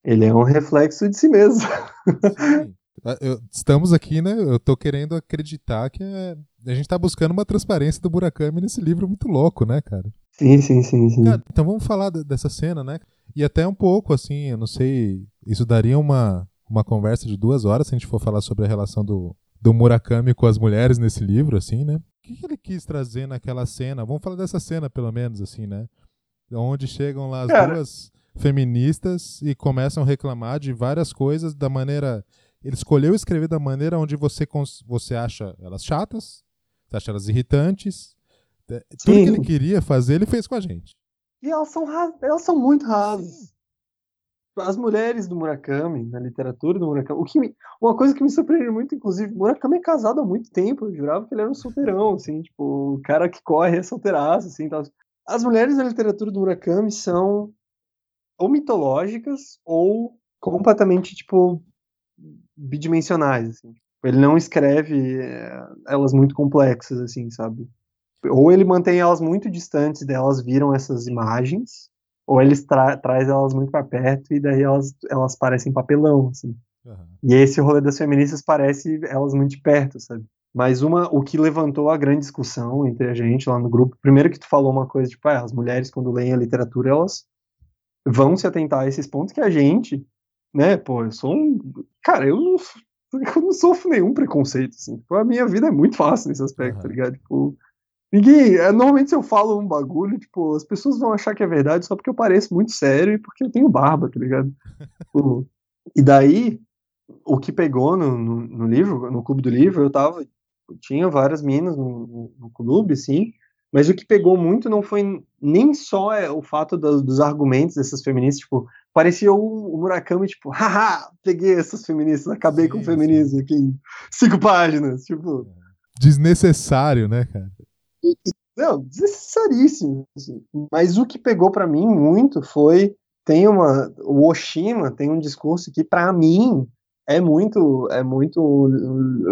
Ele é um reflexo de si mesmo. Sim. <laughs> Ah, eu, estamos aqui, né? Eu tô querendo acreditar que é, a gente tá buscando uma transparência do Murakami nesse livro muito louco, né, cara? Sim, sim, sim, sim. Cara, então vamos falar dessa cena, né? E até um pouco, assim, eu não sei, isso daria uma, uma conversa de duas horas se a gente for falar sobre a relação do, do Murakami com as mulheres nesse livro, assim, né? O que, que ele quis trazer naquela cena? Vamos falar dessa cena, pelo menos, assim, né? Onde chegam lá as Cara. duas feministas e começam a reclamar de várias coisas da maneira ele escolheu escrever da maneira onde você, você acha elas chatas, você acha elas irritantes. É, tudo Sim. que ele queria fazer, ele fez com a gente. E elas são, elas são muito rasas. As mulheres do Murakami, na literatura do Murakami, o que me, uma coisa que me surpreendeu muito, inclusive, Murakami é casado há muito tempo, eu jurava que ele era um solteirão, assim, tipo, o cara que corre é solteiraço, assim, tal. As mulheres da literatura do Murakami são ou mitológicas ou completamente, tipo, bidimensionais, assim. Ele não escreve eh, elas muito complexas, assim, sabe? Ou ele mantém elas muito distantes delas, viram essas imagens, ou ele tra traz elas muito para perto e daí elas, elas parecem papelão, assim. Uhum. E esse rolê das feministas parece elas muito de perto, sabe? Mas uma, o que levantou a grande discussão entre a gente lá no grupo, primeiro que tu falou uma coisa, tipo, ah, as mulheres quando leem a literatura, elas vão se atentar a esses pontos que a gente, né, pô, eu sou um. Cara, eu não, <laughs> eu não sofro nenhum preconceito, assim. Tipo, a minha vida é muito fácil nesse aspecto, uhum. tá ligado? Tipo, ninguém. É, normalmente, se eu falo um bagulho, tipo, as pessoas vão achar que é verdade só porque eu pareço muito sério e porque eu tenho barba, tá ligado? <laughs> tipo, e daí, o que pegou no, no, no, livro, no clube do livro, eu tava. Tinha várias minas no, no, clube, assim. Mas o que pegou muito não foi nem só é, o fato dos, dos argumentos dessas feministas, tipo, parecia o, Murakami, tipo, haha, peguei essas feministas, acabei sim, com o feminismo sim. aqui em cinco páginas, tipo... Desnecessário, né, cara? Não, desnecessaríssimo. Assim. Mas o que pegou para mim muito foi, tem uma, o Oshima tem um discurso que para mim é muito, é muito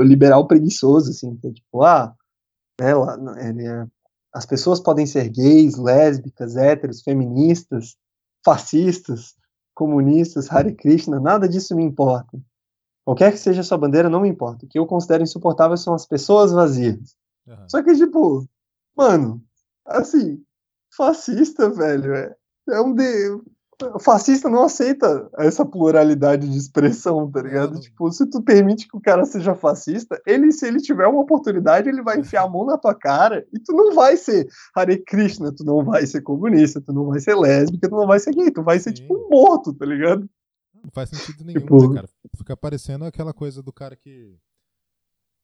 liberal preguiçoso, assim, que é tipo, ah, né, ele é, as pessoas podem ser gays, lésbicas, héteros, feministas, fascistas, comunistas, Hare Krishna, nada disso me importa. Qualquer que seja a sua bandeira, não me importa. O que eu considero insuportável são as pessoas vazias. Uhum. Só que, tipo, mano, assim, fascista, velho, é, é um de fascista não aceita essa pluralidade de expressão, tá ligado? Tipo, se tu permite que o cara seja fascista, ele, se ele tiver uma oportunidade, ele vai enfiar a mão na tua cara e tu não vai ser Hare Krishna, tu não vai ser comunista, tu não vai ser lésbica, tu não vai ser gay, tu vai ser Sim. tipo um morto, tá ligado? Não faz sentido nenhum, tipo... né, cara? Fica parecendo aquela coisa do cara que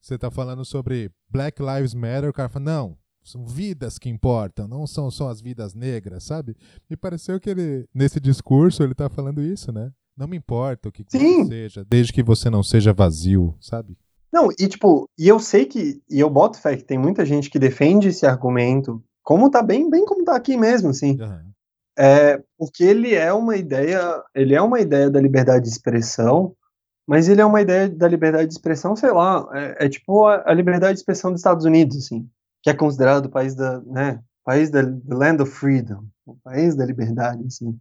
você tá falando sobre Black Lives Matter, o cara fala, não, são vidas que importam, não são só as vidas negras, sabe? Me pareceu que ele, nesse discurso, ele tá falando isso, né? Não me importa o que, que você seja, desde que você não seja vazio, sabe? Não, e tipo, e eu sei que, e eu boto fé que tem muita gente que defende esse argumento, como tá bem, bem como tá aqui mesmo, assim. Uhum. É, porque ele é uma ideia, ele é uma ideia da liberdade de expressão, mas ele é uma ideia da liberdade de expressão, sei lá, é, é tipo a, a liberdade de expressão dos Estados Unidos, assim que é considerado o país da, né, país da land of freedom, o país da liberdade, assim.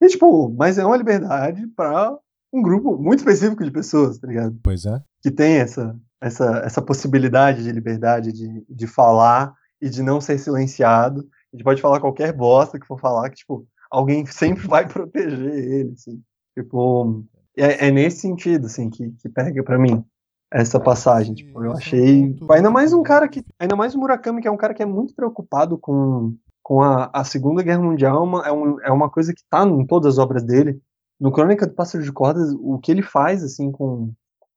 E, tipo, mas é uma liberdade para um grupo muito específico de pessoas, tá ligado? Pois é. Que tem essa, essa, essa possibilidade de liberdade de, de falar e de não ser silenciado. A gente pode falar qualquer bosta que for falar, que, tipo, alguém sempre vai <laughs> proteger ele, assim. Tipo, é, é nesse sentido, assim, que, que pega para mim essa passagem. Tipo, eu achei. Ainda mais um cara que. Ainda mais o Murakami, que é um cara que é muito preocupado com, com a, a Segunda Guerra Mundial, uma, é, um, é uma coisa que tá em todas as obras dele. No Crônica do Pássaro de Cordas, o que ele faz, assim, com.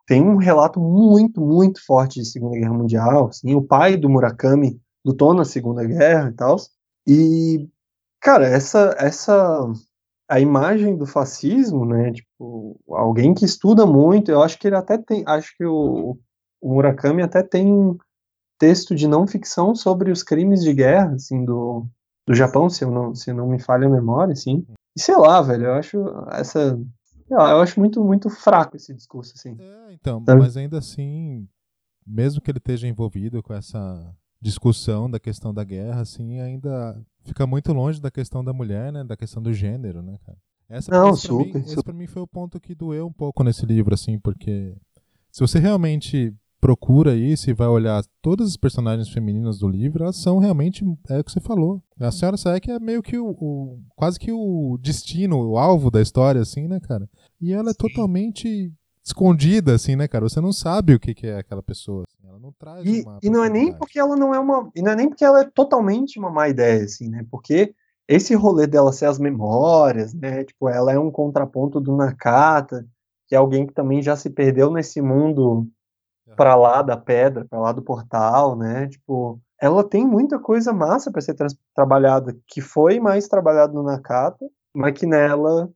Tem um relato muito, muito forte de Segunda Guerra Mundial. Assim, o pai do Murakami lutou na Segunda Guerra e tal. E, cara, essa, essa a imagem do fascismo, né? Tipo, alguém que estuda muito, eu acho que ele até tem, acho que o, o Murakami até tem texto de não ficção sobre os crimes de guerra, assim, do, do Japão, se eu não, se não me falha a memória, assim. E sei lá, velho, eu acho essa eu acho muito muito fraco esse discurso assim. É, então, Sabe? mas ainda assim, mesmo que ele esteja envolvido com essa discussão da questão da guerra, assim, ainda fica muito longe da questão da mulher, né? Da questão do gênero, né, cara? Essa, Não, esse super, pra mim, super. Esse pra mim foi o ponto que doeu um pouco nesse livro, assim, porque se você realmente procura isso e vai olhar todas as personagens femininas do livro, elas são realmente, é o que você falou. A senhora Saek é meio que o, o, quase que o destino, o alvo da história, assim, né, cara? E ela é totalmente escondida, assim, né, cara? Você não sabe o que, que é aquela pessoa. Não traz e. E não é nem porque ela não é uma. E não é nem porque ela é totalmente uma má ideia, assim, né? Porque esse rolê dela ser as memórias, né? Tipo, ela é um contraponto do Nakata, que é alguém que também já se perdeu nesse mundo para lá da pedra, para lá do portal, né? Tipo, ela tem muita coisa massa para ser trabalhada, que foi mais trabalhado no Nakata, mas que nela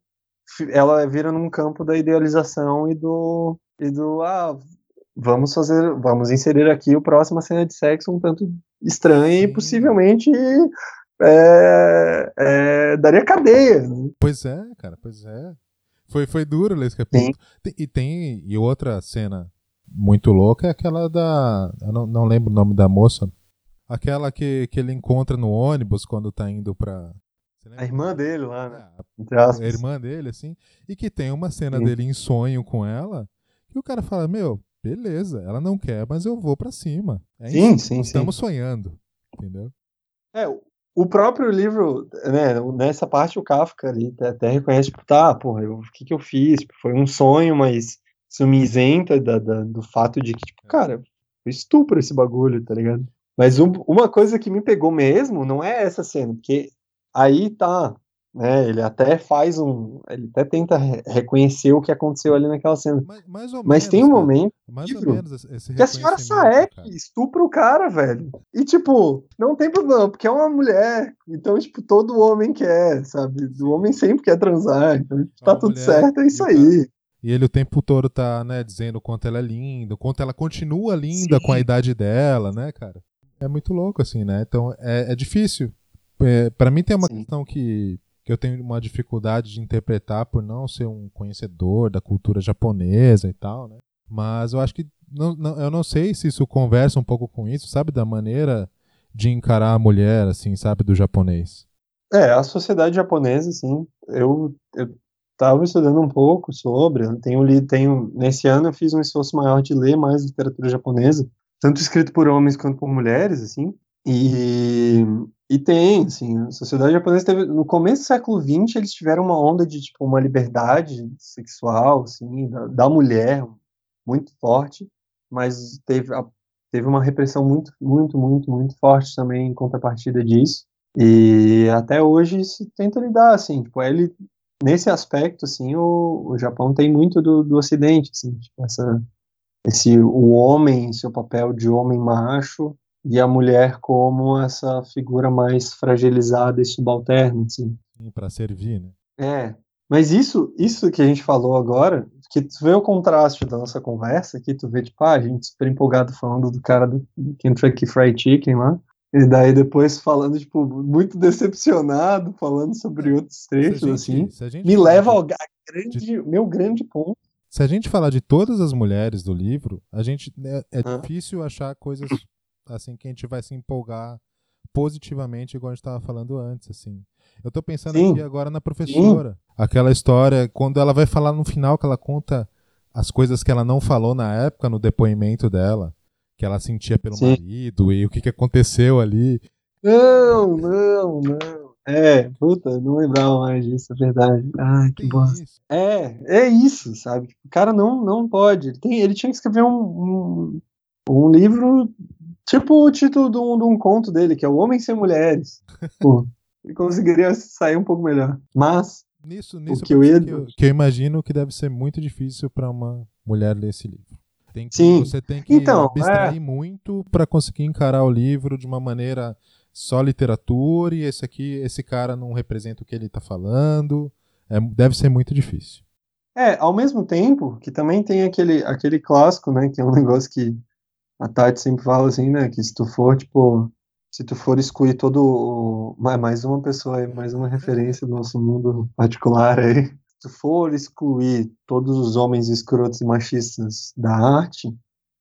ela vira num campo da idealização e do e do ah, vamos fazer, vamos inserir aqui o próxima cena de sexo um tanto estranha e possivelmente é, é, daria cadeia. Né? Pois é, cara, pois é. Foi, foi duro ler esse capítulo. Tem, e tem e outra cena muito louca é aquela da, eu não, não lembro o nome da moça, aquela que, que ele encontra no ônibus quando tá indo pra a irmã dele lá, né? É, a irmã dele, assim. E que tem uma cena Sim. dele em sonho com ela, que o cara fala, meu, beleza, ela não quer, mas eu vou para cima. É sim, isso, sim, Estamos sim. sonhando, entendeu? É, o próprio livro, né, nessa parte o Kafka ali até reconhece, tipo, tá, porra, eu, o que que eu fiz? Tipo, foi um sonho, mas isso me isenta da, da, do fato de que, tipo, é. cara, foi estupro esse bagulho, tá ligado? Mas um, uma coisa que me pegou mesmo não é essa cena, porque aí tá, né? Ele até faz um. Ele até tenta reconhecer o que aconteceu ali naquela cena. Mais, mais Mas menos, tem um cara. momento mais livro, esse que a senhora Saek estupra o cara, velho. E, tipo, não tem problema, porque é uma mulher. Então, tipo, todo homem quer, sabe? O homem sempre quer transar. Então, tipo, tá tudo certo, é isso aí. E ele o tempo todo tá, né, dizendo o quanto ela é linda, o quanto ela continua linda Sim. com a idade dela, né, cara? É muito louco, assim, né? Então é, é difícil. É, para mim tem uma Sim. questão que que eu tenho uma dificuldade de interpretar por não ser um conhecedor da cultura japonesa e tal, né? Mas eu acho que não, não, eu não sei se isso conversa um pouco com isso, sabe, da maneira de encarar a mulher, assim, sabe, do japonês. É, a sociedade japonesa, assim, eu, eu tava estudando um pouco sobre, tenho lido, tenho, nesse ano eu fiz um esforço maior de ler mais literatura japonesa, tanto escrito por homens quanto por mulheres, assim, e e tem, assim, a sociedade japonesa teve, no começo do século XX, eles tiveram uma onda de, tipo, uma liberdade sexual, assim, da, da mulher, muito forte, mas teve, a, teve uma repressão muito, muito, muito, muito forte também em contrapartida disso, e até hoje se tenta lidar, assim, tipo, ele, nesse aspecto, assim, o, o Japão tem muito do, do Ocidente, assim, tipo, essa, esse, o homem, seu papel de homem macho, e a mulher como essa figura mais fragilizada e subalterna, assim. Para servir, né? É. Mas isso, isso que a gente falou agora, que tu vê o contraste da nossa conversa, que tu vê, tipo, ah, a gente super empolgado falando do cara do, Kentucky Fried Chicken lá, e daí depois falando, tipo, muito decepcionado, falando sobre é, outros trechos, gente, assim, me leva ao grande, de... meu grande ponto. Se a gente falar de todas as mulheres do livro, a gente é, é ah. difícil achar coisas assim que a gente vai se empolgar positivamente, igual a gente tava falando antes, assim. Eu tô pensando Sim. aqui agora na professora. Aquela história, quando ela vai falar no final, que ela conta as coisas que ela não falou na época, no depoimento dela, que ela sentia pelo Sim. marido e o que, que aconteceu ali. Não, não, não. É, puta, não lembrava mais disso, é verdade. Ai, que bosta. É, é isso, sabe? O cara não, não pode. Ele, tem, ele tinha que escrever um, um, um livro, tipo o título de um, de um conto dele, que é O Homem Sem Mulheres. <laughs> Pô, ele conseguiria sair um pouco melhor. Mas, Nisso, nisso que eu ia- que, eu, que eu imagino que deve ser muito difícil para uma mulher ler esse livro. Tem que, Sim. Você tem que Então, abstrair muito para conseguir encarar o livro de uma maneira só literatura e esse aqui, esse cara não representa o que ele tá falando. É, deve ser muito difícil. é, ao mesmo tempo que também tem aquele, aquele clássico, né? Que é um negócio que a Tati sempre fala assim, né? Que se tu for, tipo, se tu for excluir todo o. mais- Mais uma pessoa aí, mais uma referência do nosso mundo particular aí. Se tu for excluir todos os homens escrotos e machistas da arte,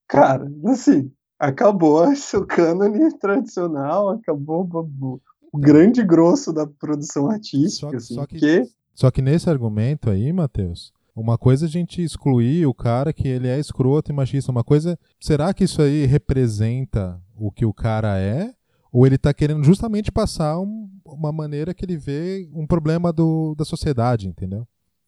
cara, assim, acabou o seu cânone tradicional, acabou o- grande grosso da produção artística, Só, assim, só que, porque só que nesse argumento aí, Matheus, uma coisa é a gente excluir o cara que ele é escroto e machista. Uma coisa, será que isso aí representa o que o cara é? Ou ele tá querendo justamente passar um- uma maneira que ele vê um problema do, da sociedade, entendeu?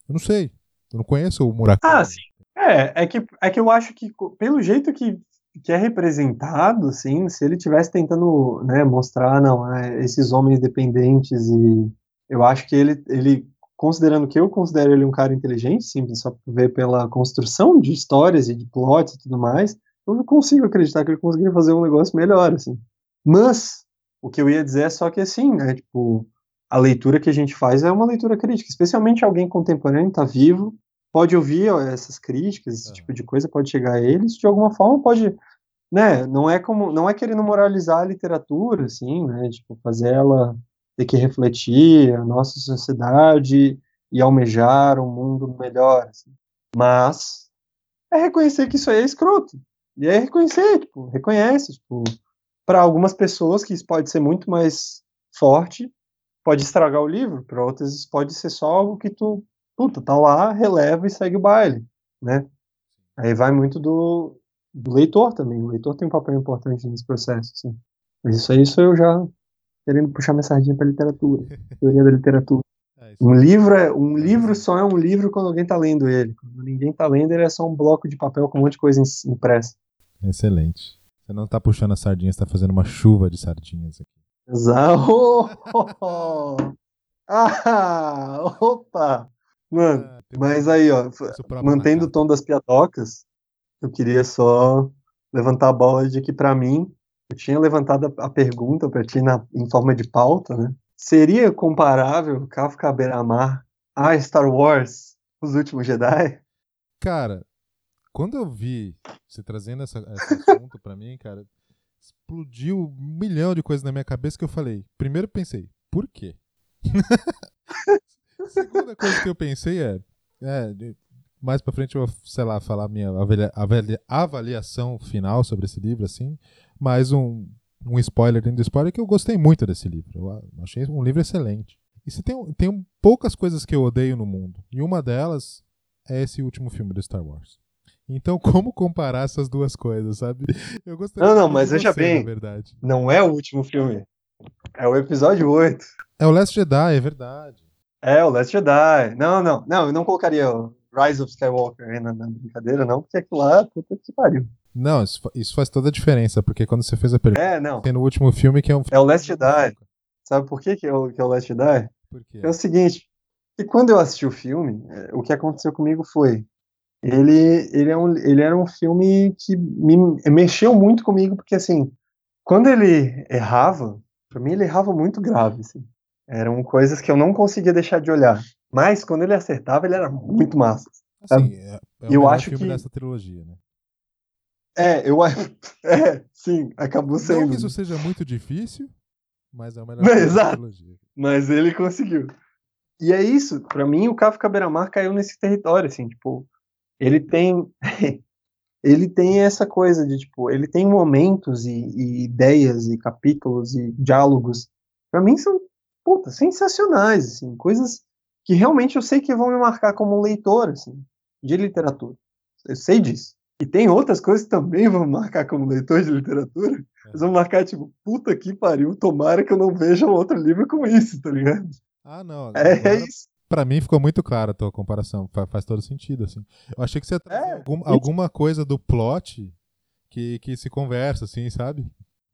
Eu não sei. Eu não conheço o Murakami. Ah, sim. É, é que, é que eu acho que, pelo jeito que, que é representado, assim, se ele tivesse tentando, né, mostrar, não, é, esses homens dependentes e eu acho que ele, ele, considerando que eu considero ele um cara inteligente, sim, só ver pela construção de histórias e de plots e tudo mais, eu não consigo acreditar que ele conseguiria fazer um negócio melhor, assim. Mas, o que eu ia dizer é só que, assim, né, tipo, a leitura que a gente faz é uma leitura crítica, especialmente alguém contemporâneo, tá vivo, pode ouvir ó, essas críticas, esse Aham. tipo de coisa pode chegar a eles, de alguma forma pode, né, não é como, não é querendo moralizar a literatura, assim, né, tipo, fazer ela ter que refletir a nossa sociedade e almejar um mundo melhor, assim. mas é reconhecer que isso aí é escroto, e é reconhecer, tipo, reconhece, tipo, para algumas pessoas que isso pode ser muito mais forte, pode estragar o livro, para outras isso pode ser só algo que tu puta, tá lá, releva e segue o baile, né? Aí vai muito do, do leitor também. O leitor tem um papel importante nesse processo, assim. Mas isso aí sou eu já querendo puxar minha sardinha pra literatura, teoria da literatura. <laughs> É, Um livro é um livro só é um livro quando alguém tá lendo ele. Quando ninguém tá lendo, ele é só um bloco de papel com um monte de coisa im- impressa. é excelente. Você não tá puxando a sardinha, você tá fazendo uma chuva de sardinhas aqui. Exato. <laughs> Ah, opa! Mano, Ah, mas aí, ó, mantendo o tom das piadocas, eu queria só levantar a bola de que, pra mim, eu tinha levantado a, pergunta pra ti na, em forma de pauta, né? Seria comparável Kafka Beramar a Star Wars, Os Últimos Jedi? Cara, quando eu vi você trazendo essa, esse assunto pra mim, cara, explodiu um milhão de coisas na minha cabeça que eu falei. Primeiro pensei, por quê? <laughs> Segunda coisa que eu pensei é, é, mais pra frente eu vou, sei lá, falar minha avalia- avalia- avaliação final sobre esse livro, assim, mais um, um spoiler dentro do spoiler que eu gostei muito desse livro. Eu achei um livro excelente. E se tem, tem poucas coisas que eu odeio no mundo, e uma delas é esse último filme do Star Wars. Então, <laughs> como comparar essas duas coisas, sabe? Eu gostaria Não, não, mas veja bem. Verdade. Não é o último filme. É o episódio 8. É o Last Jedi, é verdade. É, o Last Jedi. Não, não, não, eu não colocaria o Rise of Skywalker aí na, na brincadeira, não, porque aquilo lá, puta que pariu. Não, isso, isso faz toda a diferença, porque quando você fez a pergunta, É, não. tem no último filme que é um É o Last Jedi. Sabe por que, que, é, o, que é o Last Jedi? É o seguinte, que quando eu assisti o filme, é, o que aconteceu comigo foi, ele, ele, é um, ele era um filme que me mexeu muito comigo, porque assim, quando ele errava, pra mim ele errava muito grave, assim. Eram coisas que eu não conseguia deixar de olhar. Mas quando ele acertava, ele era muito massa. Assim, é, é o eu acho filme que- dessa trilogia, né? É, eu acho. <laughs> É, sim, acabou Não sendo. que isso seja muito difícil, mas é o melhor Não, filme da trilogia. Mas ele conseguiu. E é isso, pra mim o Kafka Beiramar caiu nesse território, assim, tipo, ele tem <laughs> ele tem essa coisa de, tipo, ele tem momentos e, e ideias e capítulos e diálogos, para mim são, puta, sensacionais, assim, coisas que realmente eu sei que vão me marcar como leitor, assim, de literatura. Eu sei disso. E tem outras coisas que também vão marcar como leitor de literatura. É. Eles vão marcar, tipo, puta que pariu, tomara que eu não veja outro livro com isso, tá ligado? Ah, não. É, é isso. Pra mim ficou muito clara a tua comparação. Faz, todo sentido, assim. Eu achei que você é, algum, alguma coisa do plot que, que se conversa, assim, sabe?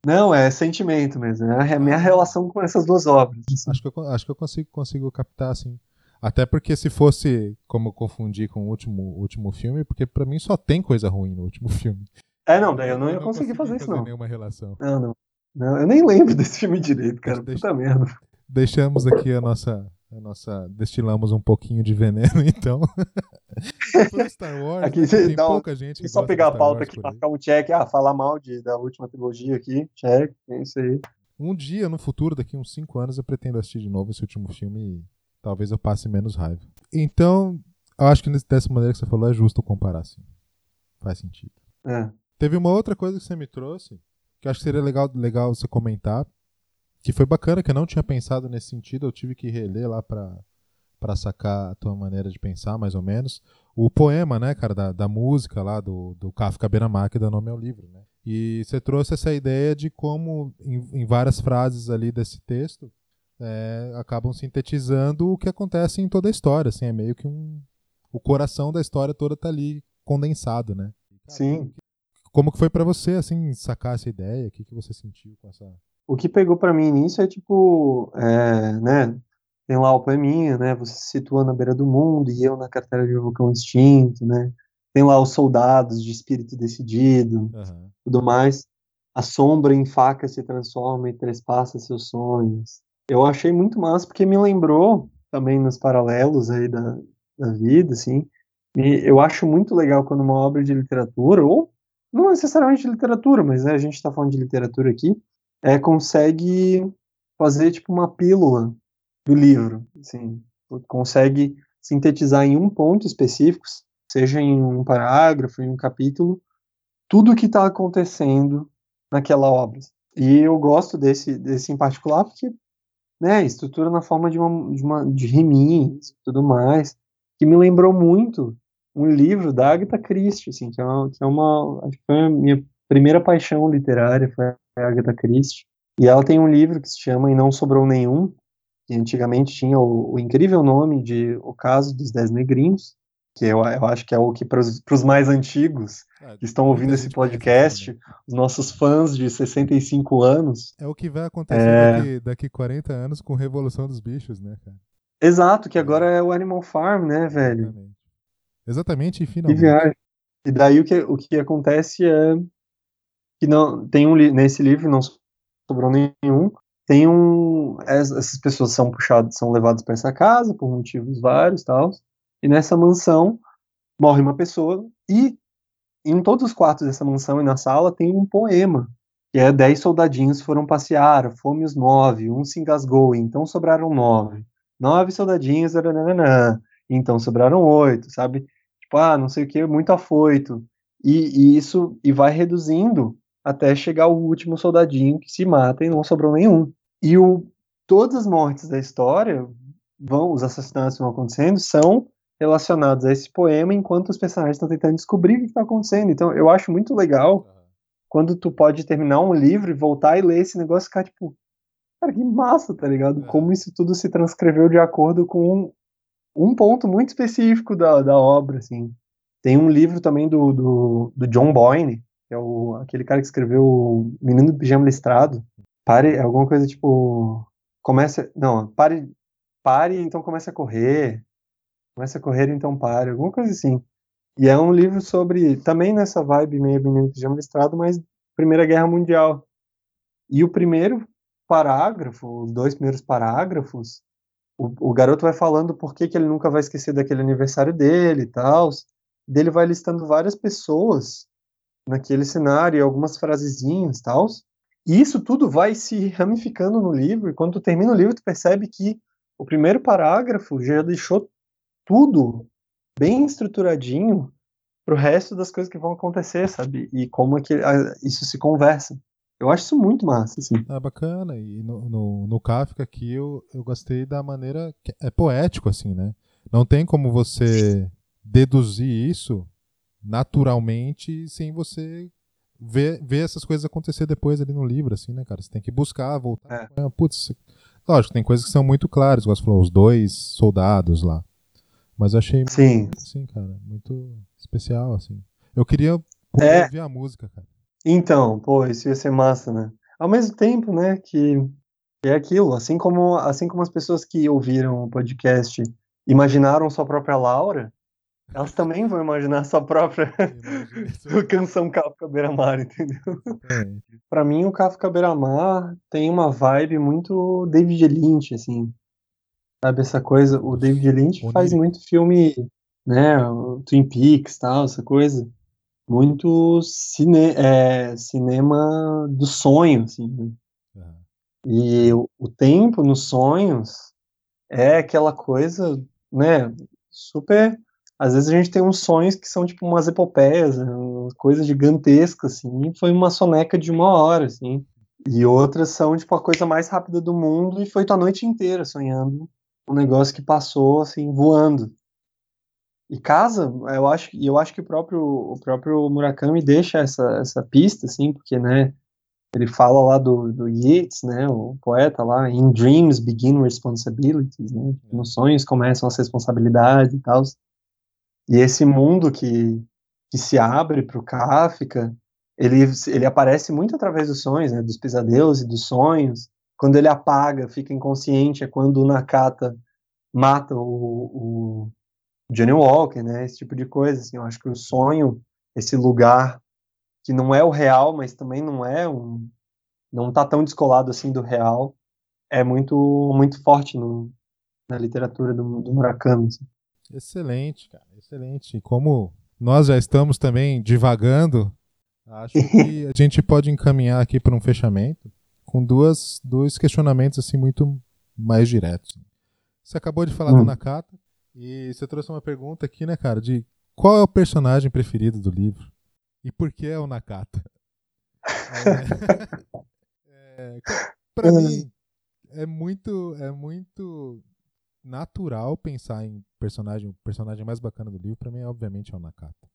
Não, é sentimento mesmo. É a minha ah. relação com essas duas obras. Assim. Acho que eu, acho que eu consigo, consigo captar, assim. Até porque se fosse como confundir com o último, último filme, porque para mim só tem coisa ruim no último <laughs> filme. É, não, daí eu não ia eu não conseguir fazer isso, não. nenhuma relação. Não, não. Não, eu nem lembro <laughs> desse filme direito, cara. Deixa, Puta merda. Deixamos aqui a nossa a nossa destilamos um pouquinho de veneno, <laughs> então. Star Wars, aqui, né? tem não, pouca gente que Só pegar a pauta aqui, marcar um check, ah, falar mal de, da última trilogia aqui, check, é isso aí. Um dia no futuro, daqui uns 5 anos, eu pretendo assistir de novo esse último filme e talvez eu passe menos raiva. Então, eu acho que dessa maneira que você falou é justo comparar, sim. Faz sentido. É. Teve uma outra coisa que você me trouxe, que eu acho que seria legal, legal você comentar, que foi bacana, que eu não tinha pensado nesse sentido, eu tive que reler lá pra, pra sacar a tua maneira de pensar, mais ou menos. O poema, né, cara, da, da música lá, do, do Kafka Benamak, que dá nome ao livro, né? E você trouxe essa ideia de como, em, em várias frases ali desse texto, é, acabam sintetizando o que acontece em toda a história, assim, é meio que um... O coração da história toda tá ali condensado, né? Sim. Como que foi para você, assim, sacar essa ideia? O que, que você sentiu com essa o que pegou para mim nisso é tipo, é, né, tem lá o poeminha, né, você se situa na beira do mundo e eu na carteira de vulcão extinto, né, tem lá os soldados de espírito decidido, uhum. tudo mais, a sombra em faca se transforma e trespassa seus sonhos. Eu achei muito massa porque me lembrou também nos paralelos aí da, da vida, assim, e eu acho muito legal quando uma obra de literatura, ou não necessariamente de literatura, mas né, a gente está falando de literatura aqui, é, consegue fazer tipo uma pílula do livro, assim, consegue sintetizar em um ponto específico, seja em um parágrafo, em um capítulo, tudo o que está acontecendo naquela obra. E eu gosto desse, desse em particular porque, né, estrutura na forma de uma, de, uma, de tudo mais, que me lembrou muito um livro da Agatha Christie, assim, que é uma, que é uma acho que foi a minha primeira paixão literária, foi a Agatha Christie. E ela tem um livro que se chama E Não Sobrou Nenhum, que antigamente tinha o, o incrível nome de O Caso dos Dez Negrinhos, que eu, eu acho que é o que para os mais antigos é, que estão ouvindo esse podcast, os nossos fãs de 65 anos. É o que vai acontecer é... daqui, daqui 40 anos com Revolução dos Bichos, né, cara? Exato, que agora é o Animal Farm, né, velho? Exatamente, Exatamente e finalmente. E, viagem. e daí o que, o que acontece é que não tem um nesse livro não sobrou nenhum. Tem um essas pessoas são puxadas, são levadas para essa casa por motivos vários, tal. E nessa mansão morre uma pessoa e em todos os quartos dessa mansão e na sala tem um poema que é dez soldadinhos foram passear, fome os nove, um se engasgou, então sobraram nove. Nove soldadinhos, arananã, então sobraram oito, sabe? Tipo, ah, não sei o que, muito afoito. E, e, isso e vai reduzindo até chegar o último soldadinho que se mata e não sobrou nenhum. E o, todas as mortes da história, vão, os assassinatos vão acontecendo, são relacionados a esse poema enquanto os personagens estão tentando descobrir o que está acontecendo. Então eu acho muito legal quando tu pode terminar um livro e voltar e ler esse negócio e ficar tipo, cara, que massa, tá ligado? É. Como isso tudo se transcreveu de acordo com um, um ponto muito específico da, da obra, assim. Tem um livro também do, do, do John Boyne, que é o, aquele cara que escreveu Menino do Pijama Listrado. Pare, é alguma coisa tipo. Começa. Não, pare. Pare, então comece a correr. Comece a correr, então pare. Alguma coisa assim. E é um livro sobre. Também nessa vibe meio Menino do Pijama Listrado, mas Primeira Guerra Mundial. E o primeiro parágrafo, os dois primeiros parágrafos, o, o garoto vai falando por que, que ele nunca vai esquecer daquele aniversário dele e tal. Dele vai listando várias pessoas naquele cenário, algumas frasezinhas, tal. E isso tudo vai se ramificando no livro, e quando tu termina o livro, tu percebe que o primeiro parágrafo já deixou tudo bem estruturadinho pro resto das coisas que vão acontecer, sabe? E como é que a, isso se conversa. Eu acho isso muito massa, assim. É bacana. E no, no, no Kafka aqui eu, eu gostei da maneira que é poético, assim, né? Não tem como você deduzir isso naturalmente sem você ver, ver essas coisas acontecer depois ali no livro, assim, né, cara? Você tem que buscar, voltar. É. Putz, lógico, tem coisas que são muito claras, igual você falou, os dois soldados lá. Mas eu achei Sim. Muito, assim, cara, muito especial, assim. Eu queria é. ouvir a música, cara. Então, pô, isso ia ser massa, né? Ao mesmo tempo, né, que, é aquilo, assim como, assim como as pessoas que ouviram o podcast imaginaram sua própria Laura, elas também vão imaginar sua própria <laughs> canção Kafka Beira-Mar, entendeu? É. Para mim, o Kafka Beira-Mar tem uma vibe muito David Lynch, assim. Sabe essa coisa? O David Lynch faz muito filme, né? O Twin Peaks, tal, essa coisa. Muito cine, é, cinema do sonho, assim. Né? E o, o tempo nos sonhos é aquela coisa, né? Super às vezes a gente tem uns sonhos que são tipo umas epopeias, né, coisas gigantescas, assim, foi uma soneca de uma hora, assim. E outras são, tipo, a coisa mais rápida do mundo e foi tua noite inteira sonhando um negócio que passou, assim, voando. E casa, eu acho, eu acho que o próprio, o próprio Murakami deixa essa, essa pista, assim, porque, né, ele fala lá do, do Yeats, né, o poeta lá, In dreams begin responsibilities, né, nos sonhos começam as responsabilidades e tal. E esse mundo que, que se abre para o Kafka, ele, ele aparece muito através dos sonhos, né, dos pesadelos e dos sonhos. Quando ele apaga, fica inconsciente, é quando o Nakata mata o, o Johnny Walker, né, esse tipo de coisa. Assim, eu acho que o sonho, esse lugar que não é o real, mas também não é um, não está tão descolado assim do real, é muito muito forte no, na literatura do, do Murakami. Assim. Excelente, cara, excelente. E como nós já estamos também divagando, acho que <laughs> a gente pode encaminhar aqui para um fechamento com duas, dois questionamentos assim muito mais diretos. Você acabou de falar hum. do Nakata e você trouxe uma pergunta aqui, né, cara, de qual é o personagem preferido do livro e por que é o Nakata? É, <laughs> é, para mim é muito é muito natural pensar em personagem, o personagem mais bacana do livro, para mim, obviamente, é o Nakata.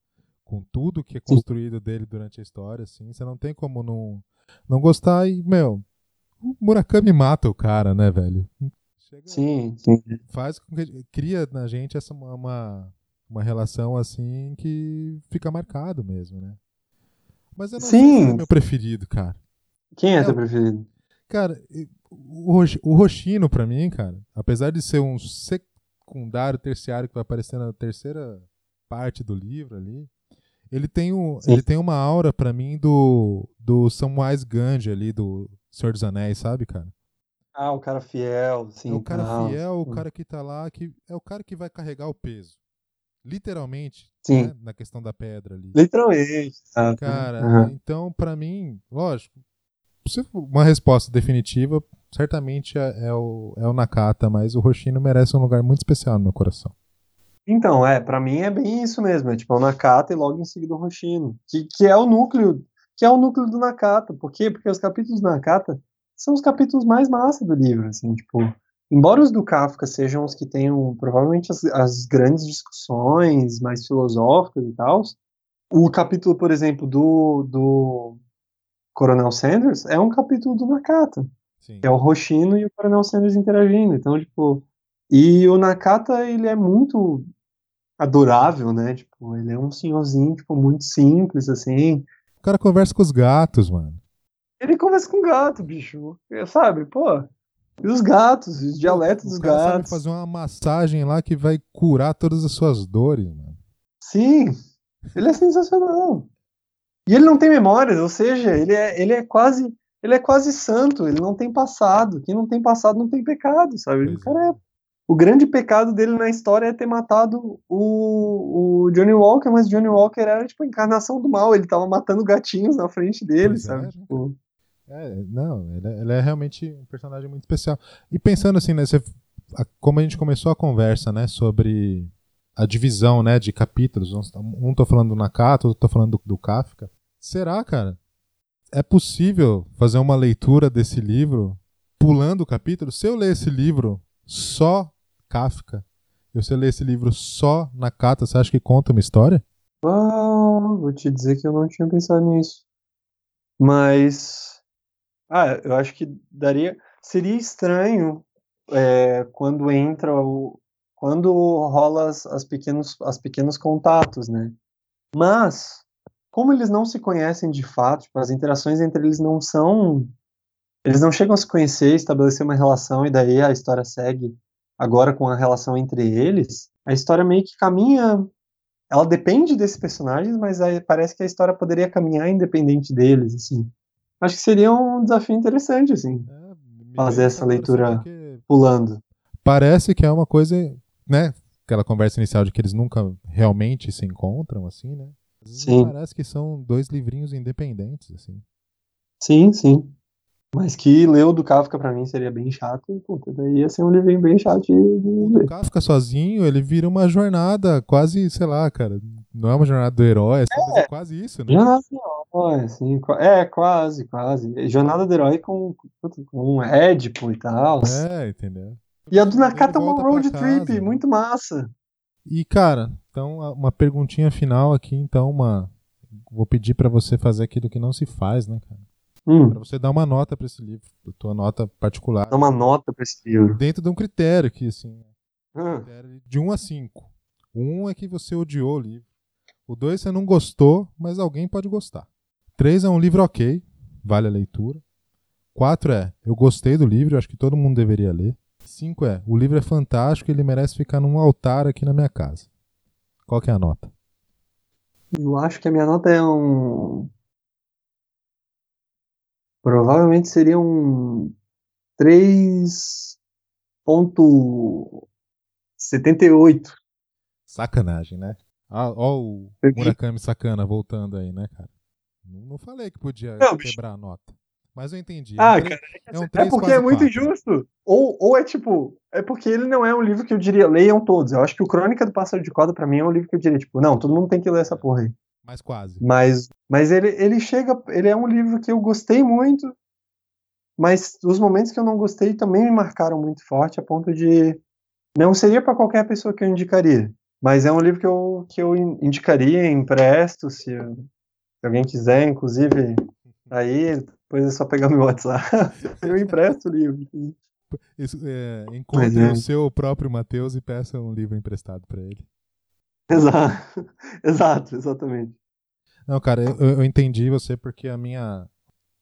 Com tudo que é construído dele durante a história, assim, você não tem como não, não gostar e, meu, o Murakami mata o cara, né, velho? Chega, sim, sim. Faz com que cria na gente essa uma, uma relação assim que fica marcado mesmo, né? Mas eu não sim. sei é meu preferido, cara. Quem é, é seu preferido? Cara, o, o Roshino, pra mim, cara, apesar de ser um secundário, terciário que vai aparecer na terceira parte do livro ali, ele tem, um, ele tem uma aura para mim do, do Samwise Gandhi ali, do Senhor dos Anéis, sabe, cara? Ah, o cara fiel, sim. É o cara ah, fiel, o cara que tá lá, que é o cara que vai carregar o peso. Literalmente, sim. Né, na questão da pedra ali. Literalmente. Cara, uhum. então, para mim, lógico, uma resposta definitiva, certamente é, é, o, é o Nakata, mas o Hoshino merece um lugar muito especial no meu coração. Então, é, para mim é bem isso mesmo, é tipo é o Nakata e logo em seguida o Hoshino, que, que é o núcleo, que é o núcleo do Nakata. Por quê? Porque os capítulos do Nakata são os capítulos mais massa do livro, assim, tipo, embora os do Kafka sejam os que tenham provavelmente as, as grandes discussões mais filosóficas e tal, o capítulo, por exemplo, do, do Coronel Sanders é um capítulo do Nakata. Sim. Que é o Roshino e o Coronel Sanders interagindo. Então, tipo. E o Nakata, ele é muito adorável, né? Tipo, ele é um senhorzinho, tipo, muito simples, assim. O cara conversa com os gatos, mano. Ele conversa com gato, bicho. Sabe, pô. E os gatos, os dialetos dos gatos. Sabe fazer uma massagem lá que vai curar todas as suas dores, mano. Sim. Ele é sensacional. E ele não tem memórias, ou seja, ele é, ele é quase ele é quase santo, ele não tem passado. Quem não tem passado não tem pecado, sabe? O cara é, é o grande pecado dele na história é ter matado o, o Johnny Walker, mas Johnny Walker era tipo a encarnação do mal, ele tava matando gatinhos na frente dele, pois sabe? É, tipo... é, não, ele é, ele é, realmente um personagem muito especial. E pensando assim, né, você, a, como a gente começou a conversa, né, sobre a divisão, né, de capítulos. Um tô falando do Nakato, outro tô falando do, do Kafka. Será, cara? É possível fazer uma leitura desse livro pulando o capítulo? Se eu ler esse livro só Kafka, e eu ler esse livro só Nakato, você acha que conta uma história? Vou te dizer que eu não tinha pensado nisso. Mas. Ah, eu acho que daria. Seria estranho é, quando entra o, quando rola as, as, pequenos, as pequenos contatos, né? Mas, como eles não se conhecem de fato, tipo, as interações entre eles não são. Eles não chegam a se conhecer, estabelecer uma relação, e daí a história segue agora com a relação entre eles. A história meio que caminha. Ela depende desses personagens, mas aí parece que a história poderia caminhar independente deles, assim. Acho que seria um desafio interessante, assim, é, fazer essa leitura pulando. Parece que é uma coisa né, aquela conversa inicial de que eles nunca realmente se encontram, assim, né? Sim. Parece que são dois livrinhos independentes, assim. Sim, sim. Mas que ler o do Kafka pra mim seria bem chato, e, puta, daí ia ser um livrinho bem chato de. O Kafka sozinho, ele vira uma jornada quase, sei lá, cara, não é uma jornada do herói, assim, é, é quase isso, né? Jornada do herói, assim, é, quase, quase. Jornada do herói com, com um Édipo e tal. É, entendeu? E a do Nakata é uma road trip, né? muito massa. E, cara, então, uma perguntinha final aqui, então, uma. Vou pedir para você fazer aquilo que não se faz, né, cara? Hum. Pra você dar uma nota para esse livro, a tua nota particular. Dar uma nota para esse livro. Dentro de um critério aqui, assim. Hum. Critério de 1 a 5. O 1 é que você odiou o livro. O 2 você não gostou, mas alguém pode gostar. 3 é um livro ok, vale a leitura. 4 é eu gostei do livro, acho que todo mundo deveria ler. Cinco é, o livro é fantástico e ele merece ficar num altar aqui na minha casa. Qual que é a nota? Eu acho que a minha nota é um. Provavelmente seria um 3.78. Sacanagem, né? Ah, ó o Murakami sacana voltando aí, né, cara? Não falei que podia não, quebrar a nota. Mas eu entendi. Ah, é um cara, é, um 3, é porque é muito 4. injusto. Ou, ou é tipo, é porque ele não é um livro que eu diria, leiam todos. Eu acho que o Crônica do Pássaro de Corda, pra mim, é um livro que eu diria, tipo, não, todo mundo tem que ler essa porra aí. Mas quase. Mas, mas ele, ele chega, ele é um livro que eu gostei muito, mas os momentos que eu não gostei também me marcaram muito forte, a ponto de. Não seria para qualquer pessoa que eu indicaria. Mas é um livro que eu, que eu indicaria, empresto, se, se alguém quiser, inclusive. Aí depois é só pegar meu WhatsApp. <laughs> eu empresto o livro. Isso, é, encontre é. o seu próprio Mateus e peça um livro emprestado para ele. Exato. <laughs> Exato, exatamente. Não, cara, eu, eu entendi você porque a minha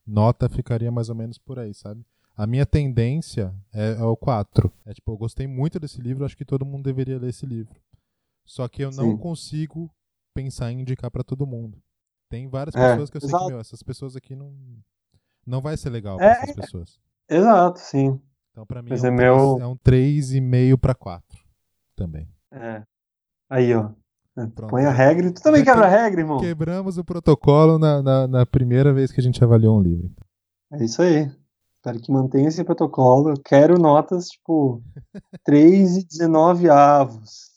nota ficaria mais ou menos por aí, sabe? A minha tendência é, é o 4. É tipo, eu gostei muito desse livro, acho que todo mundo deveria ler esse livro. Só que eu não Sim. consigo pensar em indicar para todo mundo. Tem várias é, pessoas que eu sei exato. que, meu, essas pessoas aqui não, não vai ser legal para é, essas pessoas. Exato, sim. Então, para mim, é, é, um meu... é um 3,5 para 4 também. É. Aí, ó. Pronto. Põe a regra e tu também quebra a regra, irmão. Quebramos o protocolo na, na, na, primeira vez que a gente avaliou um livro. É isso aí. Espero que mantenha esse protocolo. Eu quero notas, tipo, <laughs> 3 e 19 avos.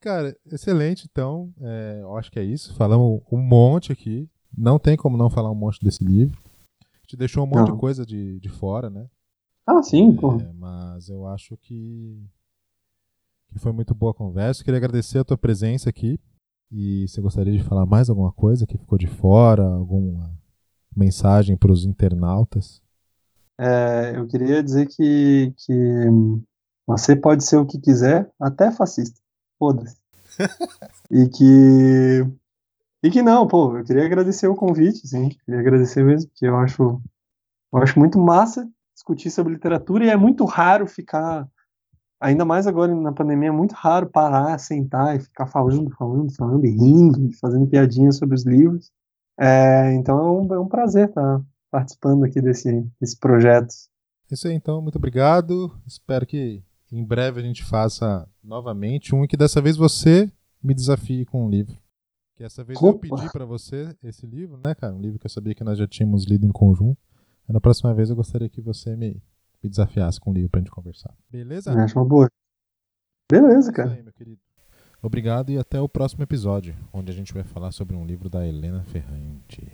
Cara, excelente. Então, é, eu acho que é isso. Falamos um monte aqui. Não tem como não falar um monte desse livro te deixou um monte não. de coisa de, de fora, né? Ah, sim, pô. É, mas eu acho que, que foi muito boa a conversa. Queria agradecer a tua presença aqui. E você gostaria de falar mais alguma coisa que ficou de fora? Alguma mensagem para os internautas? É, eu queria dizer que, que você pode ser o que quiser, até fascista. Foda-se. <laughs> e que e que não, pô, eu queria agradecer o convite, sim, queria agradecer mesmo, porque eu acho, eu acho muito massa discutir sobre literatura e é muito raro ficar, ainda mais agora na pandemia, é muito raro parar, sentar e ficar falando, falando, falando, e rindo, fazendo piadinhas sobre os livros. É, então é um, é um prazer estar participando aqui desse, desse projeto. É isso aí, então, muito obrigado. Espero que em breve a gente faça novamente um e que dessa vez você me desafie com um livro. Que essa vez Opa. eu pedi para você esse livro, né, cara? Um livro que eu sabia que nós já tínhamos lido em conjunto. Na próxima vez eu gostaria que você me, me desafiasse com um livro pra gente conversar. Beleza? Acho uma boa. Beleza, cara. Aí, meu querido. Obrigado e até o próximo episódio, onde a gente vai falar sobre um livro da Helena Ferrante.